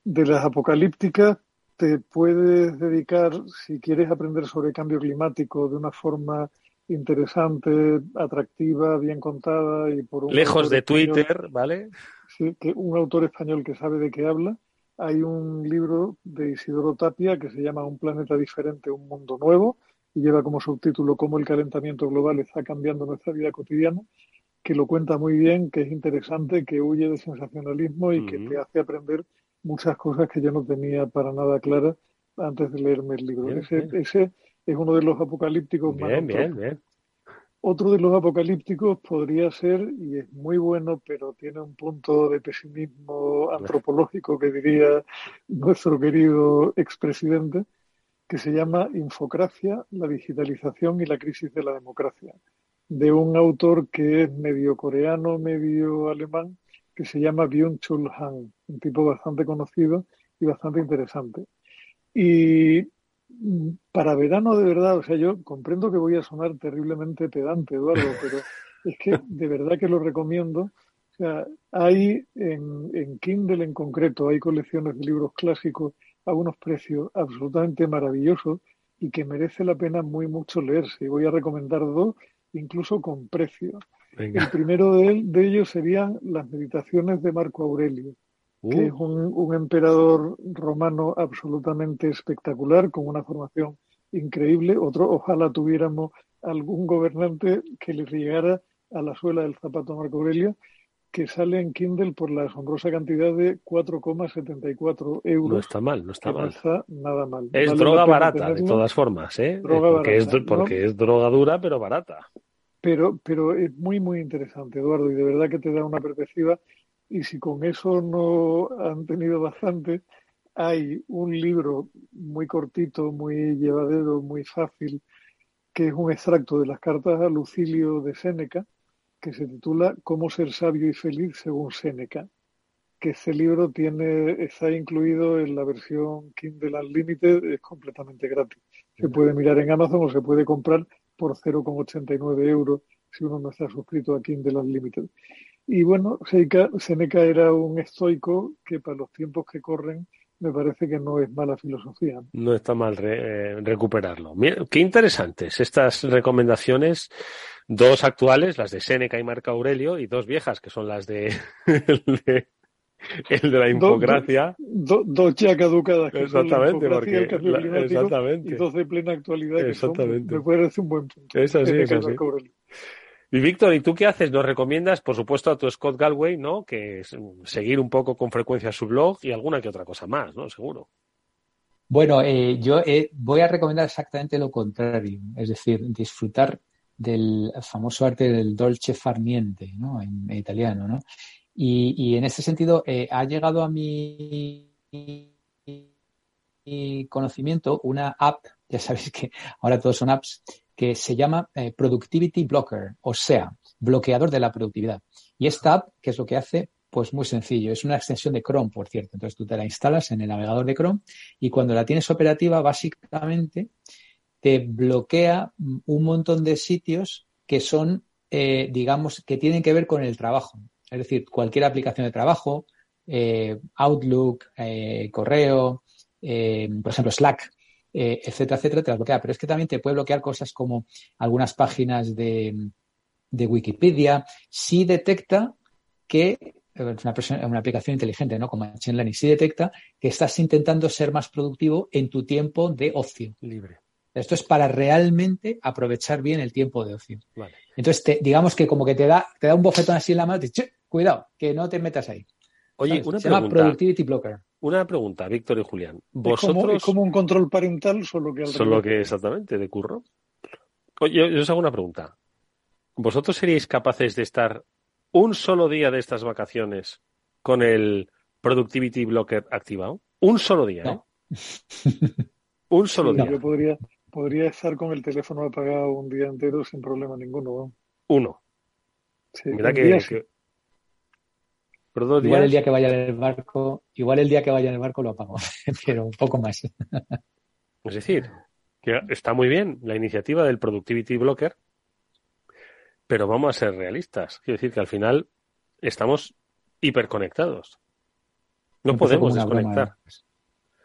De las apocalípticas te puedes dedicar, si quieres aprender sobre cambio climático de una forma interesante, atractiva, bien contada y por un lejos de Twitter, ¿vale? Sí, que un autor español que sabe de qué habla. Hay un libro de Isidoro Tapia que se llama Un planeta diferente, un mundo nuevo y lleva como subtítulo cómo el calentamiento global está cambiando nuestra vida cotidiana, que lo cuenta muy bien, que es interesante, que huye de sensacionalismo y que te hace aprender muchas cosas que yo no tenía para nada claras antes de leerme el libro. ese, ese es uno de los apocalípticos bien, más bien, bien. Otro de los apocalípticos podría ser, y es muy bueno, pero tiene un punto de pesimismo antropológico que diría nuestro querido expresidente, que se llama Infocracia, la digitalización y la crisis de la democracia, de un autor que es medio coreano, medio alemán, que se llama Byung-Chul Han, un tipo bastante conocido y bastante interesante. Y para verano de verdad, o sea, yo comprendo que voy a sonar terriblemente pedante, Eduardo, pero es que de verdad que lo recomiendo. O sea, hay en, en Kindle en concreto, hay colecciones de libros clásicos a unos precios absolutamente maravillosos y que merece la pena muy mucho leerse. Y voy a recomendar dos, incluso con precio. El primero de, de, ellos serían las meditaciones de Marco Aurelio, que uh. es un, un, emperador romano absolutamente espectacular, con una formación increíble. Otro, ojalá tuviéramos algún gobernante que le llegara a la suela del zapato Marco Aurelio que sale en Kindle por la asombrosa cantidad de 4,74 euros. No está mal, no está mal. No está nada mal. Es vale droga barata, de todas formas, ¿eh? Droga porque, barata, es, porque ¿no? es droga dura, pero barata. Pero, pero es muy, muy interesante, Eduardo, y de verdad que te da una perspectiva. Y si con eso no han tenido bastante, hay un libro muy cortito, muy llevadero, muy fácil, que es un extracto de las cartas a Lucilio de Séneca, que se titula Cómo ser sabio y feliz según Séneca, que este libro tiene, está incluido en la versión Kindle Unlimited, es completamente gratis. Se puede mirar en Amazon o se puede comprar por 0,89 euros si uno no está suscrito a Kindle Unlimited. Y bueno, Seneca era un estoico que para los tiempos que corren me parece que no es mala filosofía. No está mal re, eh, recuperarlo. Mira, qué interesantes estas recomendaciones dos actuales, las de Séneca y Marco Aurelio, y dos viejas, que son las de, el, de el de la infocracia. Dos do, do ya caducadas. Que exactamente, porque la, exactamente. Y dos de plena actualidad. Exactamente. Que son, me parece un buen punto. Es así, es así. Y Víctor, ¿y tú qué haces? Nos recomiendas, por supuesto, a tu Scott Galway, ¿no? Que es seguir un poco con frecuencia su blog y alguna que otra cosa más, ¿no? Seguro. Bueno, eh, yo eh, voy a recomendar exactamente lo contrario, es decir, disfrutar del famoso arte del dolce far niente, ¿no? En, italiano, ¿no? Y, en ese sentido eh, ha llegado a mi, conocimiento una app, ya sabéis que ahora todos son apps, que se llama eh, Productivity Blocker, o sea, bloqueador de la productividad. Y esta app, ¿qué es lo que hace? Pues muy sencillo, es una extensión de Chrome, por cierto. Entonces tú te la instalas en el navegador de Chrome y cuando la tienes operativa, básicamente te bloquea un montón de sitios que son, eh, digamos, que tienen que ver con el trabajo. Es decir, cualquier aplicación de trabajo, eh, Outlook, correo, por ejemplo, Slack, eh, etcétera, etcétera, te las bloquea. Pero es que también te puede bloquear cosas como algunas páginas de, de Wikipedia. Si detecta que es una, persona, una, aplicación inteligente, ¿no? Como Machine Learning, si detecta que estás intentando ser más productivo en tu tiempo de ocio. Libre. Esto es para realmente aprovechar bien el tiempo de ocio. Vale. Entonces, te, digamos que como que te da, te da un bofetón así en la mano, te dice, cuidado, que no te metas ahí. Oye, ¿sabes? una Se pregunta. llama Productivity Blocker. Una pregunta, Víctor y Julián. ¿Vosotros... Es como, es como un control parental, solo que al Solo que exactamente, de curro. Oye, yo, os hago una pregunta. ¿Vosotros seríais capaces de estar un solo día de estas vacaciones con el Productivity Blocker activado? Un solo día, no. ¿eh? un solo sí, día. Yo podría, podría estar con el teléfono apagado un día entero sin problema ninguno. ¿no? Uno. Sí, Mira que, que- Pero dos Igual el día que vaya en el barco, igual el día que vaya en el barco lo apago, pero un poco más. Es decir, que está muy bien la iniciativa del Productivity Blocker, pero vamos a ser realistas. Quiero decir que al final estamos hiperconectados. No Empezó podemos broma, desconectar. ¿eh?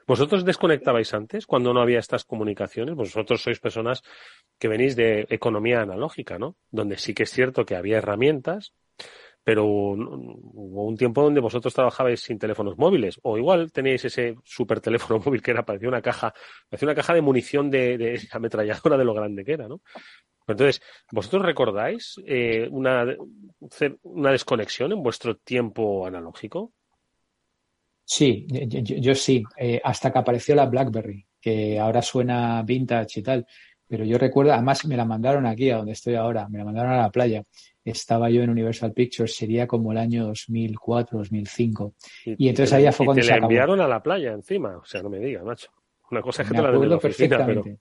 ¿Vosotros desconectabais antes cuando no había estas comunicaciones? Vosotros sois personas que venís de economía analógica, ¿no? Donde sí que es cierto que había herramientas, pero hubo un tiempo donde vosotros trabajabais sin teléfonos móviles, o igual teníais ese super teléfono móvil que era parecía una caja, parecía una caja de munición de, ametralladora de lo grande que era, ¿no? Entonces, ¿vosotros recordáis eh, una, una desconexión en vuestro tiempo analógico? Sí, yo sí, eh, hasta que apareció la BlackBerry, que ahora suena vintage y tal, pero yo recuerdo, además me la mandaron aquí, a donde estoy ahora, me la mandaron a la playa. Estaba yo en Universal Pictures, sería como el año 2004, 2005. Y, y entonces ahí ya fue cuando te se la acabó. enviaron a la playa encima, o sea, no me digas, macho. Una cosa es que Me te la la pero perfectamente.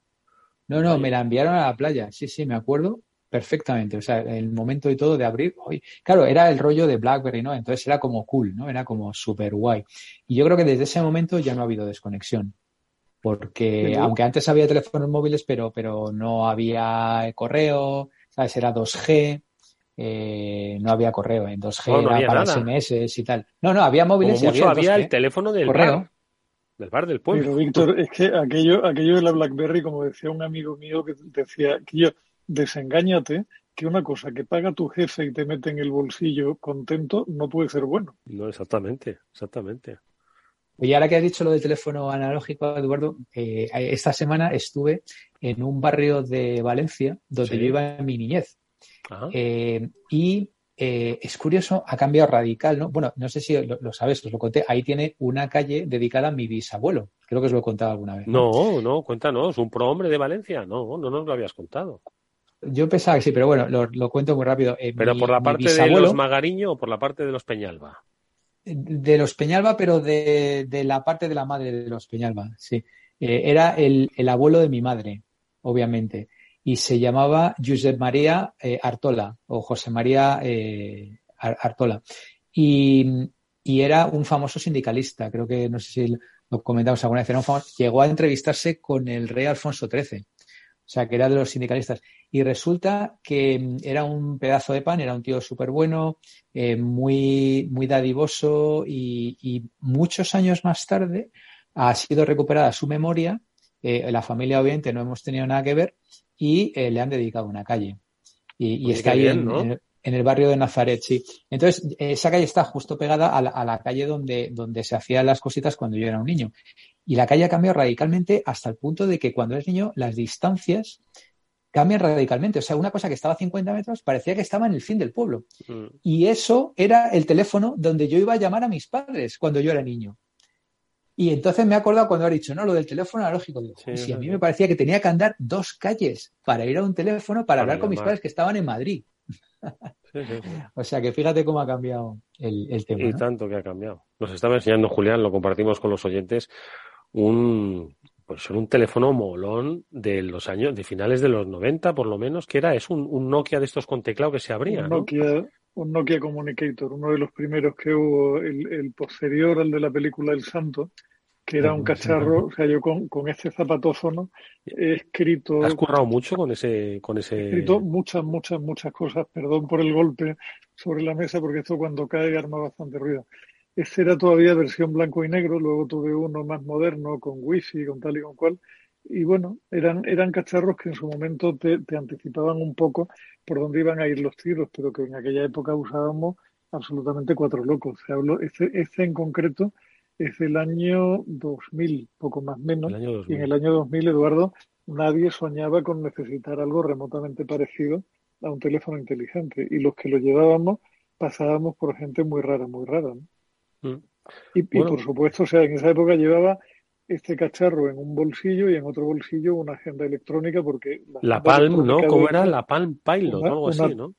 No, no, me la enviaron a la playa, sí, sí, me acuerdo perfectamente. O sea, el momento y todo de abrir. Uy, claro, era el rollo de BlackBerry, ¿no? Entonces era como cool, ¿no? Era como súper guay. Y yo creo que desde ese momento ya no ha habido desconexión. porque aunque antes había teléfonos móviles, pero, pero no había correo, ¿sabes? Era 2G, eh, no había correo, en 2G era para SMS y tal. No, no, había móviles y había, el teléfono del correo. Bar, del bar del pueblo. Pero Víctor, es que aquello, aquello de la BlackBerry, como decía un amigo mío que decía, que yo, desengáñate, que una cosa que paga tu jefe y te mete en el bolsillo contento no puede ser bueno. No, exactamente, exactamente. Y ahora que has dicho lo del teléfono analógico, Eduardo, eh, esta semana estuve en un barrio de Valencia donde yo iba en mi niñez. Eh, y eh, es curioso, ha cambiado radical, ¿no? Bueno, no sé si lo, sabes, os lo conté. Ahí tiene una calle dedicada a mi bisabuelo. Creo que os lo he contado alguna vez. No, no, cuéntanos. ¿Un prohombre de Valencia? No, no nos lo habías contado. Yo pensaba que sí, pero bueno, lo, cuento muy rápido. ¿Pero por la parte de los Magariño o por la parte de los Peñalba? de los Peñalba, pero de, la parte de la madre de los Peñalba, sí. Eh, era el, abuelo de mi madre, obviamente, y se llamaba Josep María eh, Artola o José María eh, Artola. Y, era un famoso sindicalista, creo que no sé si lo comentamos alguna vez, llegó a entrevistarse con el rey Alfonso XIII, o sea, que era de los sindicalistas. Y resulta que mm, era un pedazo de pan, era un tío súper bueno, eh, muy, muy dadivoso y, muchos años más tarde ha sido recuperada su memoria. Eh, la familia obviamente no hemos tenido nada que ver y eh, le han dedicado una calle. Y, está ahí en, el, barrio de Nazaret, sí. Entonces, esa calle está justo pegada a la, calle donde, donde se hacían las cositas cuando yo era un niño. Y la calle ha cambiado radicalmente hasta el punto de que cuando eres niño las distancias cambia radicalmente. O sea, una cosa que estaba a 50 metros parecía que estaba en el fin del pueblo. Mm. Y eso era el teléfono donde yo iba a llamar a mis padres cuando yo era niño. Y entonces me he acordado cuando ha dicho, no, lo del teléfono analógico. Digo, si a mí me parecía que tenía que andar dos calles para ir a un teléfono para, hablar con mis padres que estaban en Madrid. o sea que fíjate cómo ha cambiado el, tema. Y tanto que ha cambiado. Nos estaba enseñando Julián, lo compartimos con los oyentes, un, pues son un teléfono molón de los años, de finales de los 90 por lo menos, que era, es un, Nokia de estos con teclado que se abría. Un Nokia, un Nokia Communicator, uno de los primeros que hubo, el, posterior al de la película El Santo, que era un cacharro, o sea, yo con, con este zapatófono he escrito... ¿Has currado mucho con ese, con ese...? He escrito muchas, muchas, muchas cosas, perdón por el golpe sobre la mesa, porque esto cuando cae arma bastante ruido. Ese era todavía versión blanco y negro, luego tuve uno más moderno con wifi, con tal y con cual. Y bueno, eran, eran cacharros que en su momento te, anticipaban un poco por dónde iban a ir los tiros, pero que en aquella época usábamos absolutamente cuatro locos. Se habló, este, este en concreto es del año 2000, poco más menos. Y en el año 2000, Eduardo, nadie soñaba con necesitar algo remotamente parecido a un teléfono inteligente. Y los que lo llevábamos pasábamos por gente muy rara, muy rara. ¿no? Mm. Y, por supuesto, o sea, en esa época llevaba este cacharro en un bolsillo y en otro bolsillo una agenda electrónica porque... La, Palm, ¿no? ¿Cómo era? La Palm Pilot, algo así, ¿no?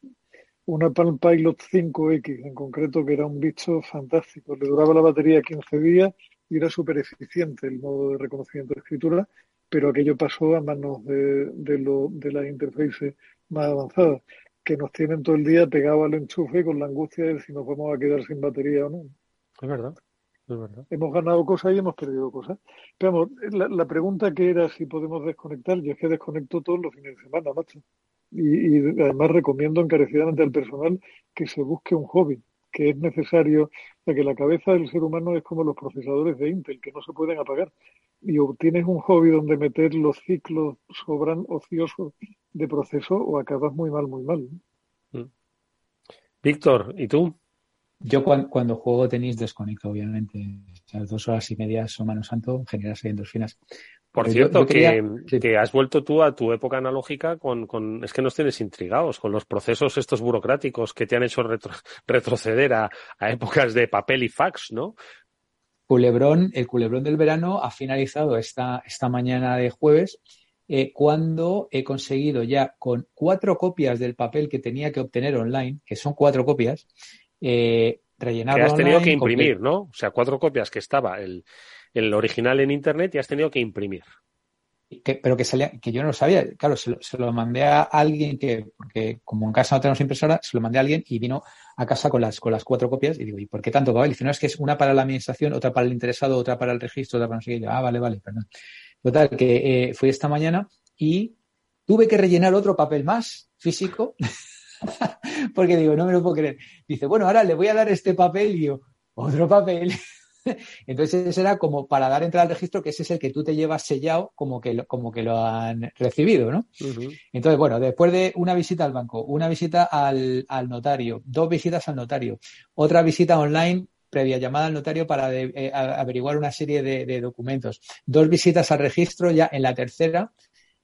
Una Palm Pilot 5X en concreto que era un bicho fantástico. Le duraba la batería 15 días y era súper eficiente el modo de reconocimiento de escritura, pero aquello pasó a manos de, de, lo, de las interfaces más avanzadas que nos tienen todo el día pegado al enchufe con la angustia de si nos vamos a quedar sin batería o no. Es verdad. Es verdad. Hemos ganado cosas y hemos perdido cosas. Pero la, la, pregunta que era si podemos desconectar, yo es que desconecto todos los fines de semana, macho. Y, y además recomiendo encarecidamente al personal que se busque un hobby, que es necesario, ya que la cabeza del ser humano es como los procesadores de Intel, que no se pueden apagar. Y obtienes un hobby donde meter los ciclos sobran ociosos de proceso o acabas muy mal, muy mal. Mm. Víctor, ¿y tú? Yo cuando, juego tenis desconecto, obviamente. O dos horas y media son mano santo, generas endorfinas. Por cierto, que, has vuelto tú a tu época analógica con, con, es que nos tienes intrigados con los procesos estos burocráticos que te han hecho retroceder a, a, épocas de papel y fax, ¿no? Culebrón, el culebrón del verano ha finalizado esta, esta mañana de jueves eh, cuando he conseguido ya con cuatro copias del papel que tenía que obtener online, que son cuatro copias, eh, rellenarlo. Que has tenido que imprimir, ¿no? O sea, cuatro copias que estaba el, el original en internet y has tenido que imprimir. pero que salía, que yo no lo sabía, claro, se lo, mandé a alguien que, porque como en casa no tenemos impresora, se lo mandé a alguien y vino a casa con las, con las cuatro copias y digo, ¿y por qué tanto papel? Y dice, no, es que es una para la administración, otra para el interesado, otra para el registro, otra para no sé qué. ah, vale, vale, perdón. Total, que eh, fui esta mañana y tuve que rellenar otro papel más físico, porque digo, no me lo puedo creer. Dice, bueno, ahora le voy a dar este papel y yo, otro papel. Entonces era como para dar entrada al registro, que ese es el que tú te llevas sellado como que lo, como que lo han recibido, ¿no? Entonces, bueno, después de una visita al banco, una visita al, notario, dos visitas al notario, otra visita online previa llamada al notario para eh, averiguar una serie de, documentos, dos visitas al registro, ya en la tercera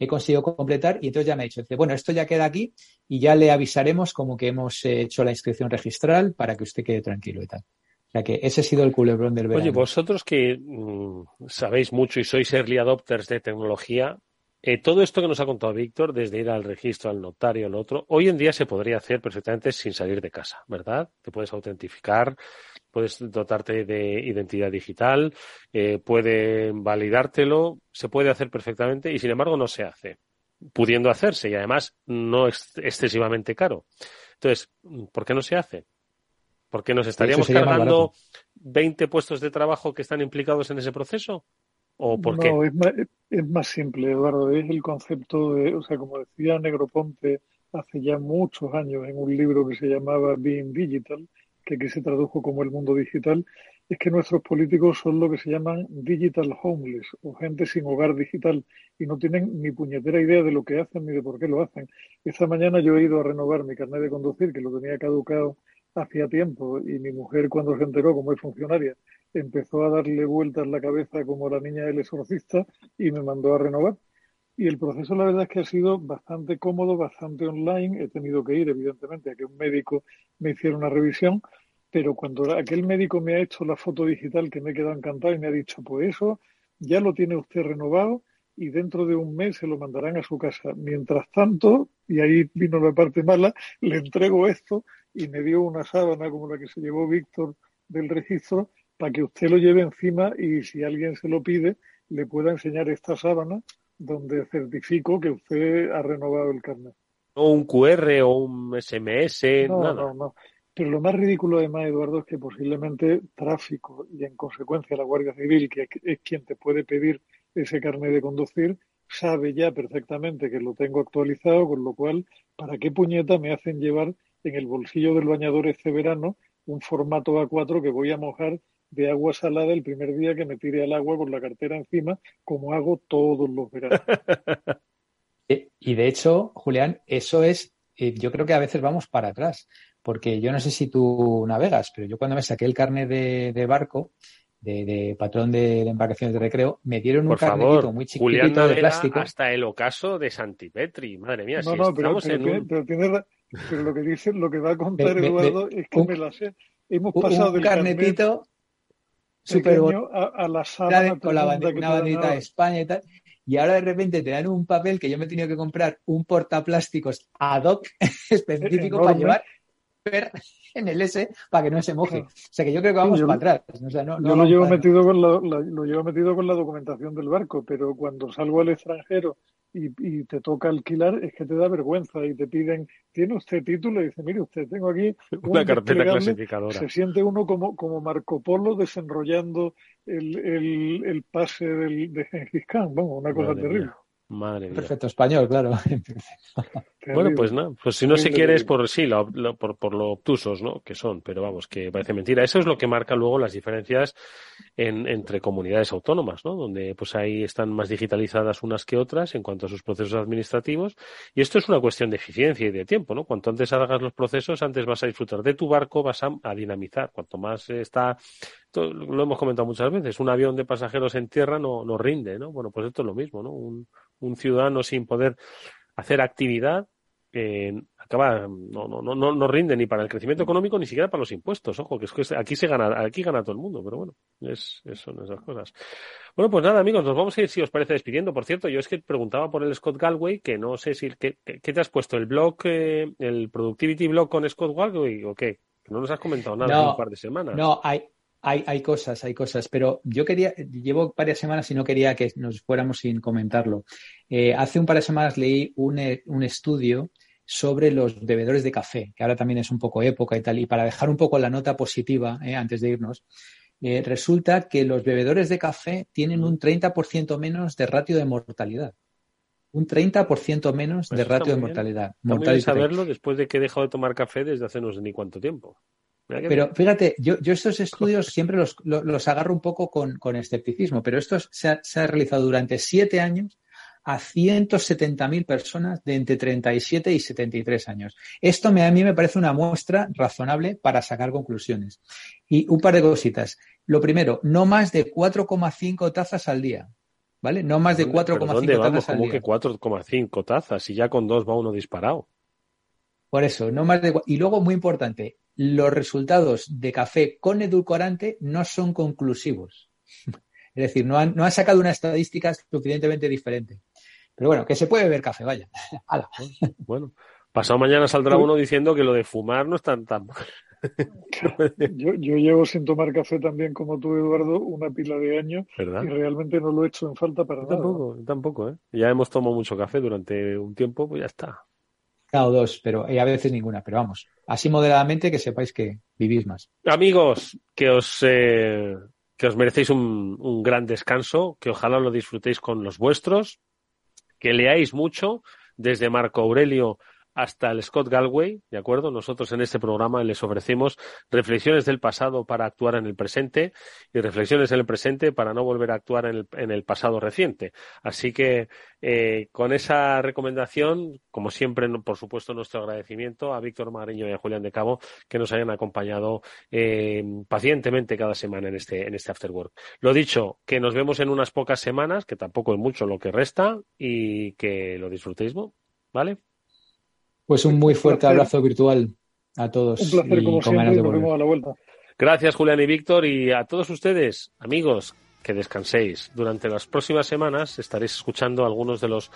he conseguido completar y entonces ya me ha dicho, bueno, esto ya queda aquí y ya le avisaremos como que hemos hecho la inscripción registral para que usted quede tranquilo y tal. O sea que ese ha sido el culebrón del verano. Oye, vosotros que mm, sabéis mucho y sois early adopters de tecnología, eh, todo esto que nos ha contado Víctor, desde ir al registro, al notario, al otro, hoy en día se podría hacer perfectamente sin salir de casa, ¿verdad? Te puedes autentificar, puedes dotarte de identidad digital, eh, puede validártelo, se puede hacer perfectamente y sin embargo no se hace, pudiendo hacerse y además no es excesivamente caro. Entonces, ¿por qué no se hace? Porque nos estaríamos cargando 20 puestos de trabajo que están implicados en ese proceso. ¿O por no, Es más, es más simple, Eduardo. Es el concepto de, o sea, como decía Negroponte hace ya muchos años en un libro que se llamaba Being Digital, que aquí se tradujo como el mundo digital, es que nuestros políticos son lo que se llaman digital homeless o gente sin hogar digital y no tienen ni puñetera idea de lo que hacen ni de por qué lo hacen. Esta mañana yo he ido a renovar mi carnet de conducir, que lo tenía caducado hacía tiempo y mi mujer cuando se enteró como es funcionaria empezó a darle vueltas la cabeza como la niña del exorcista y me mandó a renovar. Y el proceso la verdad es que ha sido bastante cómodo, bastante online. He tenido que ir evidentemente a que un médico me hiciera una revisión, pero cuando aquel médico me ha hecho la foto digital que me he quedado encantado y me ha dicho, pues eso ya lo tiene usted renovado y dentro de un mes se lo mandarán a su casa. Mientras tanto, y ahí vino la parte mala, le entrego esto y me dio una sábana como la que se llevó Víctor del registro para que usted lo lleve encima y si alguien se lo pide, le pueda enseñar esta sábana donde certifico que usted ha renovado el carnet. O un QR o un SMS, no, nada. No, no. Pero lo más ridículo además, Eduardo, es que posiblemente tráfico y en consecuencia la Guardia Civil, que es quien te puede pedir ese carnet de conducir, sabe ya perfectamente que lo tengo actualizado, con lo cual, ¿para qué puñeta me hacen llevar en el bolsillo del bañador este verano un formato A4 que voy a mojar de agua salada el primer día que me tire al agua con la cartera encima, como hago todos los veranos. Y de hecho, Julián, eso es, eh, yo creo que a veces vamos para atrás, porque yo no sé si tú navegas, pero yo cuando me saqué el carnet de, barco, de, patrón de, embarcaciones de recreo, me dieron un carnetito muy chiquitito de plástico. Hasta el ocaso de Santipetri, madre mía. No, no, pero, pero lo que dice, lo que va a contar Eduardo es que me la sé. Hemos pasado del carnetito súper a, la sábana con la una bandita de España y tal. Y ahora de repente te dan un papel que yo me he tenido que comprar un portaplásticos ad hoc específico para llevar en el S para que no se moje. O sea que yo creo que vamos para atrás. yo lo, llevo metido con lo llevo metido con la documentación del barco, pero cuando salgo al extranjero y, te toca alquilar, es que te da vergüenza y te piden, ¿tiene usted título? Y dice, mire usted, tengo aquí una carpeta clasificadora. Se siente uno como, como Marco Polo desenrollando el, el, pase del, de Gengis Khan, vamos, una cosa terrible. Madre Perfecto español, claro. bueno, pues no, pues si no se quiere es por sí, por, por lo obtusos, ¿no? Que son, pero vamos, que parece mentira. Eso es lo que marca luego las diferencias en, entre comunidades autónomas, ¿no? Donde pues ahí están más digitalizadas unas que otras en cuanto a sus procesos administrativos. Y esto es una cuestión de eficiencia y de tiempo, ¿no? Cuanto antes hagas los procesos, antes vas a disfrutar de tu barco, vas a, dinamizar. Cuanto más está, lo hemos comentado muchas veces, un avión de pasajeros en tierra no, no rinde, ¿no? Bueno, pues esto es lo mismo, ¿no? Un, un ciudadano sin poder hacer actividad eh, acaba no, no, no, no rinde ni para el crecimiento económico ni siquiera para los impuestos. Ojo, que es que aquí se gana, aquí gana todo el mundo, pero bueno, es, son esas cosas. Bueno, pues nada, amigos, nos vamos a ir, si os parece, despidiendo. Por cierto, yo es que preguntaba por el Scott Galway, que no sé si, ¿qué, qué te has puesto? ¿El blog, eh, el Productivity Blog con Scott Galway o qué? No nos has comentado nada en un par de semanas. No, hay, hay, hay cosas, hay cosas, pero yo quería, llevo varias semanas y no quería que nos fuéramos sin comentarlo. Eh, hace un par de semanas leí un, eh, un, estudio sobre los bebedores de café, que ahora también es un poco época y tal, y para dejar un poco la nota positiva eh, antes de irnos, eh, resulta que los bebedores de café tienen un 30% menos de ratio de mortalidad. Un 30% menos Pues de ratio de mortalidad. Rate. saberlo después de que he dejado de tomar café desde hace no sé ni cuánto tiempo. Pero fíjate, yo, yo estos estudios siempre los, lo- los agarro un poco con, con escepticismo, pero esto se ha, se ha realizado durante siete años a 170.000 personas de entre 37 y 73 años. Esto me, a mí me parece una muestra razonable para sacar conclusiones. Y un par de cositas. Lo primero, no más de 4,5 tazas al día. ¿Vale? No más de ¿Dónde- pero 4,5 ¿Dónde vamos? tazas al Como día. que 4,5 tazas y ya con dos va uno disparado. Por eso, no más de. Y luego, muy importante, los resultados de café con edulcorante no son conclusivos. Es decir, no han, no han sacado una estadística suficientemente diferente. Pero bueno, que se puede beber café, vaya. Bueno, pasado mañana saldrá Uy. uno diciendo que lo de fumar no es tan tan. Yo, yo llevo sin tomar café también como tú, Eduardo, una pila de años ¿Verdad? y realmente no lo he hecho en falta para Yo nada. tampoco, tampoco, ¿eh? Ya hemos tomado mucho café durante un tiempo, pues ya está. Una o dos, pero y a veces ninguna. Pero vamos, así moderadamente que sepáis que vivís más. Amigos, que os, eh, que os merecéis un, un gran descanso, que ojalá lo disfrutéis con los vuestros, que leáis mucho, desde Marco Aurelio hasta el Scott Galway, ¿de acuerdo? Nosotros en este programa les ofrecemos reflexiones del pasado para actuar en el presente y reflexiones en el presente para no volver a actuar en el, en el pasado reciente. Así que eh, con esa recomendación, como siempre, por supuesto, nuestro agradecimiento a Víctor Mariño y a Julián de Cabo que nos hayan acompañado eh, pacientemente cada semana en este, en este After. Lo dicho, que nos vemos en unas pocas semanas, que tampoco es mucho lo que resta, y que lo disfrutéis. ¿vale? Pues un muy Un fuerte abrazo virtual a todos Un placer y como con ganas siempre de y nos volver. vemos a la vuelta. Gracias, Julián y Víctor, y a todos ustedes, amigos, que descanséis. Durante las próximas semanas estaréis escuchando algunos de los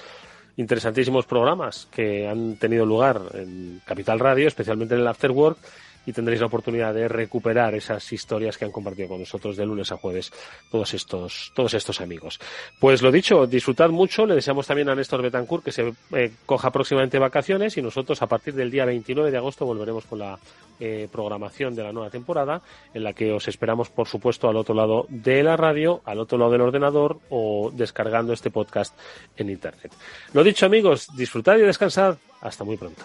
interesantísimos programas que han tenido lugar en Capital Radio, especialmente en el After Work, y tendréis la oportunidad de recuperar esas historias que han compartido con nosotros de lunes a jueves todos estos, todos estos amigos. Pues lo dicho, disfrutad mucho, le deseamos también a Néstor Betancourt que se eh, coja próximamente vacaciones y nosotros a partir del día 29 de agosto volveremos con la eh, programación de la nueva temporada en la que os esperamos por supuesto al otro lado de la radio, al otro lado del ordenador o descargando este podcast en internet. Lo dicho amigos, disfrutad y descansad. Hasta muy pronto.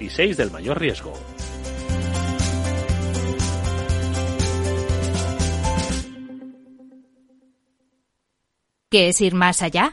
y 6 del mayor riesgo. ¿Qué es ir más allá?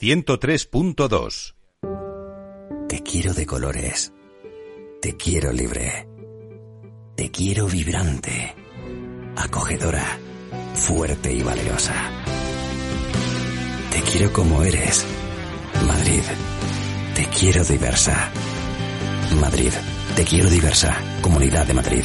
103.2. Te quiero de colores. Te quiero libre. Te quiero vibrante. Acogedora. Fuerte y valerosa. Te quiero como eres. Madrid. Te quiero diversa. Madrid. Te quiero diversa. Comunidad de Madrid.